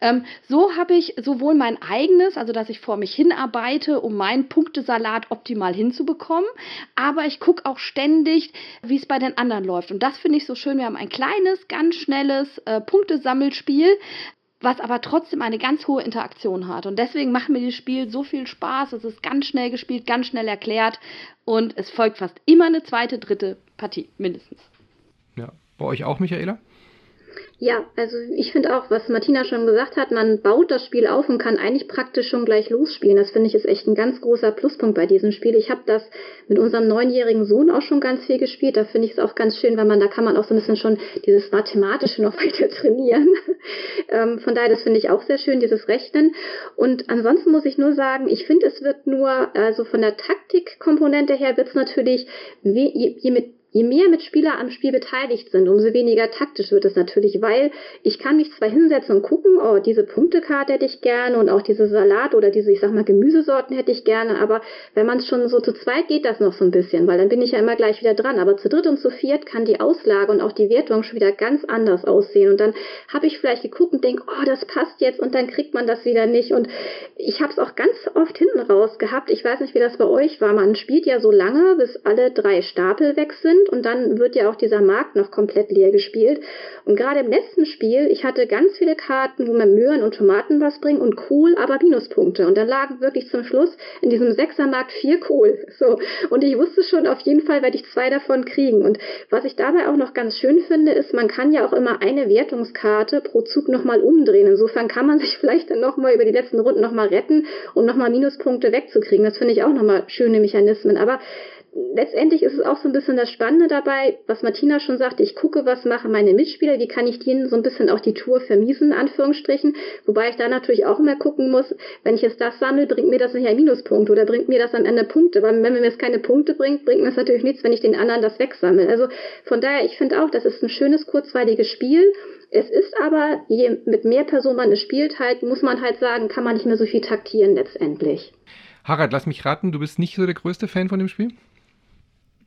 Ähm, so habe ich sowohl mein eigenes, also dass ich vor mich hinarbeite, um meinen Punktesalat optimal hinzubekommen, aber ich gucke auch ständig, wie es bei den anderen läuft. Und das finde ich so schön. Wir haben ein kleines, ganz schnelles äh, Punktesammelspiel, was aber trotzdem eine ganz hohe Interaktion hat. Und deswegen macht mir das Spiel so viel Spaß. Es ist ganz schnell gespielt, ganz schnell erklärt und es folgt fast immer eine zweite, dritte Partie, mindestens. Ja. Bei euch auch, Michaela? Ja, also ich finde auch, was Martina schon gesagt hat, man baut das Spiel auf und kann eigentlich praktisch schon gleich losspielen. Das finde ich ist echt ein ganz großer Pluspunkt bei diesem Spiel. Ich habe das mit unserem neunjährigen Sohn auch schon ganz viel gespielt. Da finde ich es auch ganz schön, weil man da kann man auch so ein bisschen schon dieses Mathematische noch weiter trainieren. ähm, von daher, das finde ich auch sehr schön, dieses Rechnen. Und ansonsten muss ich nur sagen, ich finde, es wird nur, also von der Taktikkomponente her wird es natürlich, je, je mit Je mehr Mitspieler am Spiel beteiligt sind, umso weniger taktisch wird es natürlich, weil ich kann mich zwar hinsetzen und gucken, oh, diese Punktekarte hätte ich gerne und auch diese Salat oder diese, ich sag mal, Gemüsesorten hätte ich gerne, aber wenn man es schon so zu zweit geht das noch so ein bisschen, weil dann bin ich ja immer gleich wieder dran. Aber zu dritt und zu viert kann die Auslage und auch die Wertung schon wieder ganz anders aussehen. Und dann habe ich vielleicht geguckt und denke, oh, das passt jetzt und dann kriegt man das wieder nicht. Und ich habe es auch ganz oft hinten raus gehabt. Ich weiß nicht, wie das bei euch war. Man spielt ja so lange, bis alle drei Stapel weg sind sind und dann wird ja auch dieser Markt noch komplett leer gespielt. Und gerade im letzten Spiel, ich hatte ganz viele Karten, wo mir Möhren und Tomaten was bringen und Kohl, aber Minuspunkte. Und dann lagen wirklich zum Schluss in diesem Sechsermarkt vier Kohl. So. Und ich wusste schon, auf jeden Fall werde ich zwei davon kriegen. Und was ich dabei auch noch ganz schön finde, ist, man kann ja auch immer eine Wertungskarte pro Zug nochmal umdrehen. Insofern kann man sich vielleicht dann nochmal über die letzten Runden nochmal retten, um nochmal Minuspunkte wegzukriegen. Das finde ich auch nochmal schöne Mechanismen. Aber letztendlich ist es auch so ein bisschen das Spannende dabei, was Martina schon sagte, ich gucke, was machen meine Mitspieler, wie kann ich denen so ein bisschen auch die Tour vermiesen, Anführungsstrichen, wobei ich da natürlich auch immer gucken muss, wenn ich jetzt das sammle, bringt mir das nicht ein Minuspunkt oder bringt mir das am Ende Punkte, weil wenn mir das keine Punkte bringt, bringt mir das natürlich nichts, wenn ich den anderen das wegsammle. Also von daher, ich finde auch, das ist ein schönes, kurzweiliges Spiel. Es ist aber, je mit mehr Personen man es spielt, halt, muss man halt sagen, kann man nicht mehr so viel taktieren letztendlich. Harald, lass mich raten, du bist nicht so der größte Fan von dem Spiel?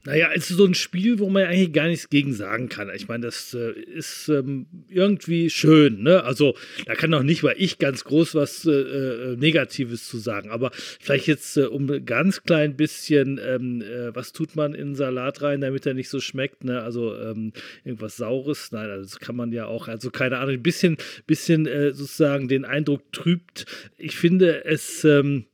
Naja, es ist so ein Spiel, wo man eigentlich gar nichts gegen sagen kann. Ich meine, das äh, ist ähm, irgendwie schön, ne? Also, da kann auch nicht mal ich ganz groß was äh, äh, Negatives zu sagen. Aber vielleicht jetzt äh, um ganz klein bisschen, ähm, äh, was tut man in Salat rein, damit er nicht so schmeckt, ne? Also ähm, irgendwas Saures. Nein, also das kann man ja auch, also keine Ahnung, ein bisschen, bisschen äh, sozusagen den Eindruck trübt. Ich finde es. Ähm,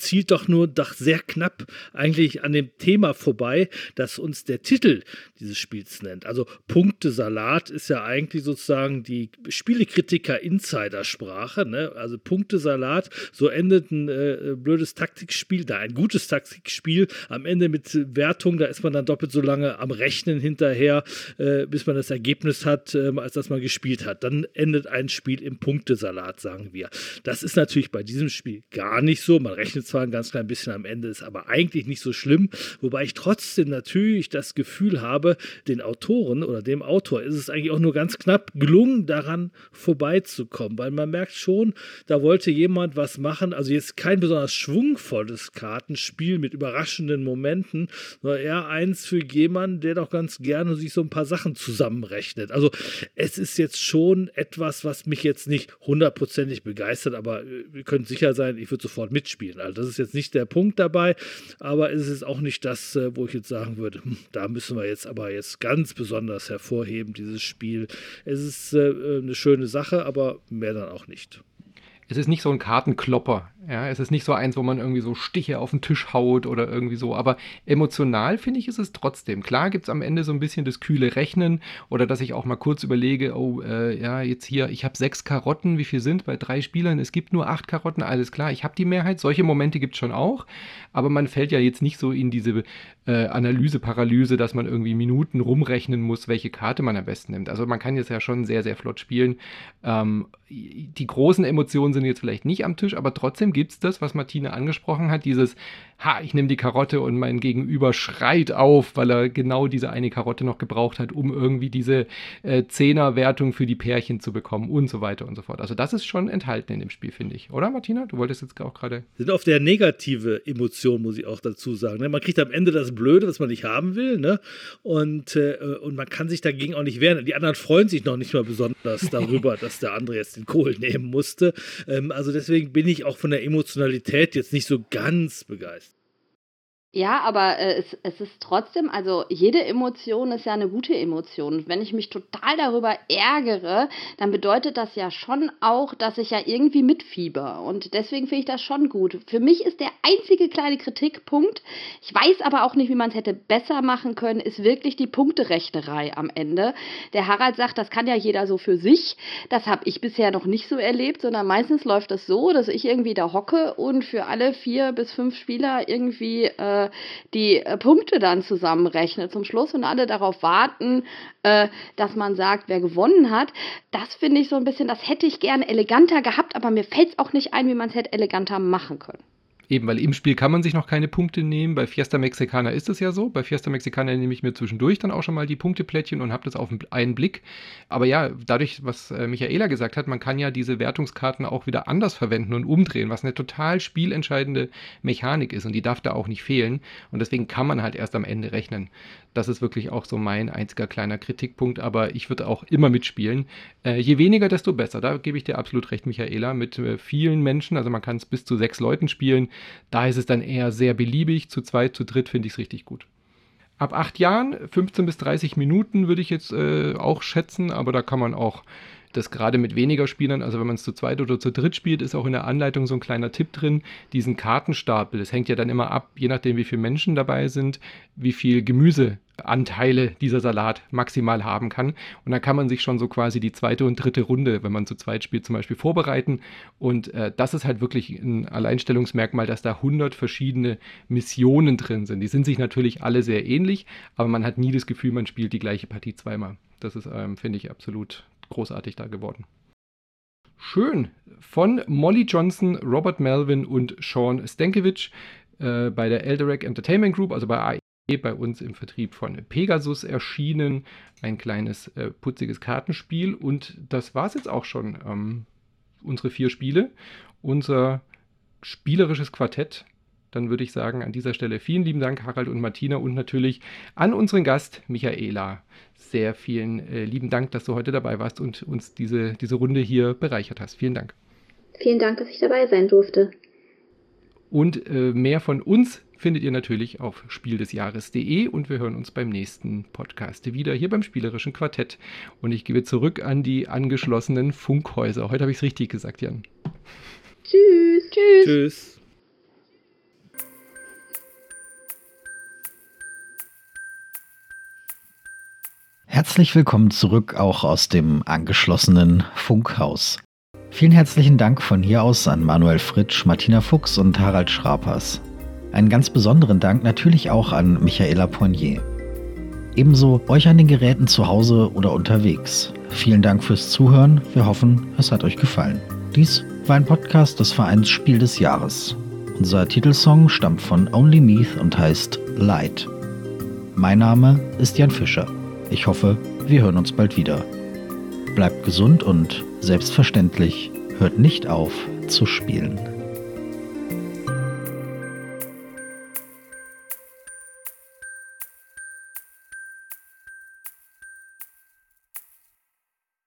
zielt doch nur doch sehr knapp eigentlich an dem Thema vorbei, das uns der Titel dieses Spiels nennt. Also Punktesalat ist ja eigentlich sozusagen die Spielekritiker-Insidersprache. Ne? Also Punktesalat, so endet ein äh, blödes Taktikspiel, da ein gutes Taktikspiel. Am Ende mit Wertung, da ist man dann doppelt so lange am Rechnen hinterher, äh, bis man das Ergebnis hat, äh, als dass man gespielt hat. Dann endet ein Spiel im Punktesalat, sagen wir. Das ist natürlich bei diesem Spiel gar nicht so. Man rechnet zwar ein ganz klein bisschen am Ende, ist aber eigentlich nicht so schlimm. Wobei ich trotzdem natürlich das Gefühl habe, den Autoren oder dem Autor ist es eigentlich auch nur ganz knapp gelungen, daran vorbeizukommen. Weil man merkt schon, da wollte jemand was machen. Also jetzt kein besonders schwungvolles Kartenspiel mit überraschenden Momenten, sondern eher eins für jemanden, der doch ganz gerne sich so ein paar Sachen zusammenrechnet. Also es ist jetzt schon etwas, was mich jetzt nicht hundertprozentig begeistert, aber äh, ihr könnt sicher sein, ich würde sofort mitspielen. Also das ist jetzt nicht der Punkt dabei, aber es ist auch nicht das, äh, wo ich jetzt sagen würde, hm, da müssen wir jetzt aber jetzt ganz besonders hervorheben, dieses Spiel. Es ist äh, eine schöne Sache, aber mehr dann auch nicht es ist nicht so ein Kartenklopper. Ja, es ist nicht so eins, wo man irgendwie so Stiche auf den Tisch haut oder irgendwie so. Aber emotional finde ich, ist es trotzdem. Klar gibt es am Ende so ein bisschen das kühle Rechnen oder dass ich auch mal kurz überlege, oh, äh, ja, jetzt hier, ich habe sechs Karotten, wie viel sind bei drei Spielern? Es gibt nur acht Karotten, alles klar, ich habe die Mehrheit. Solche Momente gibt es schon auch. Aber man fällt ja jetzt nicht so in diese äh, Analyse-Paralyse, dass man irgendwie Minuten rumrechnen muss, welche Karte man am besten nimmt. Also man kann jetzt ja schon sehr, sehr flott spielen. Ähm, die großen Emotionen sind jetzt vielleicht nicht am Tisch, aber trotzdem gibt es das, was Martina angesprochen hat, dieses, ha, ich nehme die Karotte und mein Gegenüber schreit auf, weil er genau diese eine Karotte noch gebraucht hat, um irgendwie diese äh, Zehner-Wertung für die Pärchen zu bekommen und so weiter und so fort. Also das ist schon enthalten in dem Spiel, finde ich. Oder Martina? Du wolltest jetzt auch gerade... Sind auf der negative Emotion, muss ich auch dazu sagen. Ne? Man kriegt am Ende das Blöde, was man nicht haben will, ne? Und, äh, und man kann sich dagegen auch nicht wehren. Die anderen freuen sich noch nicht mal besonders darüber, dass der andere jetzt den Kohl nehmen musste. Ähm, also deswegen bin ich auch von der Emotionalität jetzt nicht so ganz begeistert. Ja, aber äh, es, es ist trotzdem, also jede Emotion ist ja eine gute Emotion. Und wenn ich mich total darüber ärgere, dann bedeutet das ja schon auch, dass ich ja irgendwie mitfieber. Und deswegen finde ich das schon gut. Für mich ist der einzige kleine Kritikpunkt, ich weiß aber auch nicht, wie man es hätte besser machen können, ist wirklich die Punkterechnerei am Ende. Der Harald sagt, das kann ja jeder so für sich. Das habe ich bisher noch nicht so erlebt, sondern meistens läuft das so, dass ich irgendwie da hocke und für alle vier bis fünf Spieler irgendwie. Äh, die äh, Punkte dann zusammenrechnet zum Schluss und alle darauf warten, äh, dass man sagt, wer gewonnen hat. Das finde ich so ein bisschen, das hätte ich gerne eleganter gehabt, aber mir fällt es auch nicht ein, wie man es hätte eleganter machen können. Eben, weil im Spiel kann man sich noch keine Punkte nehmen. Bei Fiesta Mexicana ist es ja so. Bei Fiesta Mexicana nehme ich mir zwischendurch dann auch schon mal die Punkteplättchen und habe das auf einen Blick. Aber ja, dadurch, was äh, Michaela gesagt hat, man kann ja diese Wertungskarten auch wieder anders verwenden und umdrehen, was eine total spielentscheidende Mechanik ist und die darf da auch nicht fehlen. Und deswegen kann man halt erst am Ende rechnen. Das ist wirklich auch so mein einziger kleiner Kritikpunkt, aber ich würde auch immer mitspielen. Äh, je weniger, desto besser. Da gebe ich dir absolut recht, Michaela. Mit äh, vielen Menschen, also man kann es bis zu sechs Leuten spielen. Da ist es dann eher sehr beliebig. Zu zweit, zu dritt finde ich es richtig gut. Ab acht Jahren, 15 bis 30 Minuten würde ich jetzt äh, auch schätzen, aber da kann man auch das gerade mit weniger Spielern, also wenn man es zu zweit oder zu dritt spielt, ist auch in der Anleitung so ein kleiner Tipp drin, diesen Kartenstapel. Das hängt ja dann immer ab, je nachdem wie viele Menschen dabei sind, wie viel Gemüseanteile dieser Salat maximal haben kann. Und dann kann man sich schon so quasi die zweite und dritte Runde, wenn man zu zweit spielt, zum Beispiel vorbereiten. Und äh, das ist halt wirklich ein Alleinstellungsmerkmal, dass da 100 verschiedene Missionen drin sind. Die sind sich natürlich alle sehr ähnlich, aber man hat nie das Gefühl, man spielt die gleiche Partie zweimal. Das ist, ähm, finde ich, absolut großartig da geworden. Schön. Von Molly Johnson, Robert Melvin und Sean Stankiewicz äh, bei der Elderac Entertainment Group, also bei AE, bei uns im Vertrieb von Pegasus erschienen. Ein kleines äh, putziges Kartenspiel. Und das war es jetzt auch schon. Ähm, unsere vier Spiele. Unser spielerisches Quartett dann würde ich sagen, an dieser Stelle vielen lieben Dank, Harald und Martina, und natürlich an unseren Gast, Michaela. Sehr vielen äh, lieben Dank, dass du heute dabei warst und uns diese, diese Runde hier bereichert hast. Vielen Dank. Vielen Dank, dass ich dabei sein durfte. Und äh, mehr von uns findet ihr natürlich auf spieldesjahres.de und wir hören uns beim nächsten Podcast wieder hier beim Spielerischen Quartett. Und ich gebe zurück an die angeschlossenen Funkhäuser. Heute habe ich es richtig gesagt, Jan. Tschüss. Tschüss. Tschüss. Herzlich willkommen zurück auch aus dem angeschlossenen Funkhaus. Vielen herzlichen Dank von hier aus an Manuel Fritsch, Martina Fuchs und Harald Schrapers. Einen ganz besonderen Dank natürlich auch an Michaela Poignet. Ebenso euch an den Geräten zu Hause oder unterwegs. Vielen Dank fürs Zuhören. Wir hoffen, es hat euch gefallen. Dies war ein Podcast des Vereins Spiel des Jahres. Unser Titelsong stammt von Only Meath und heißt Light. Mein Name ist Jan Fischer. Ich hoffe, wir hören uns bald wieder. Bleibt gesund und selbstverständlich hört nicht auf zu spielen.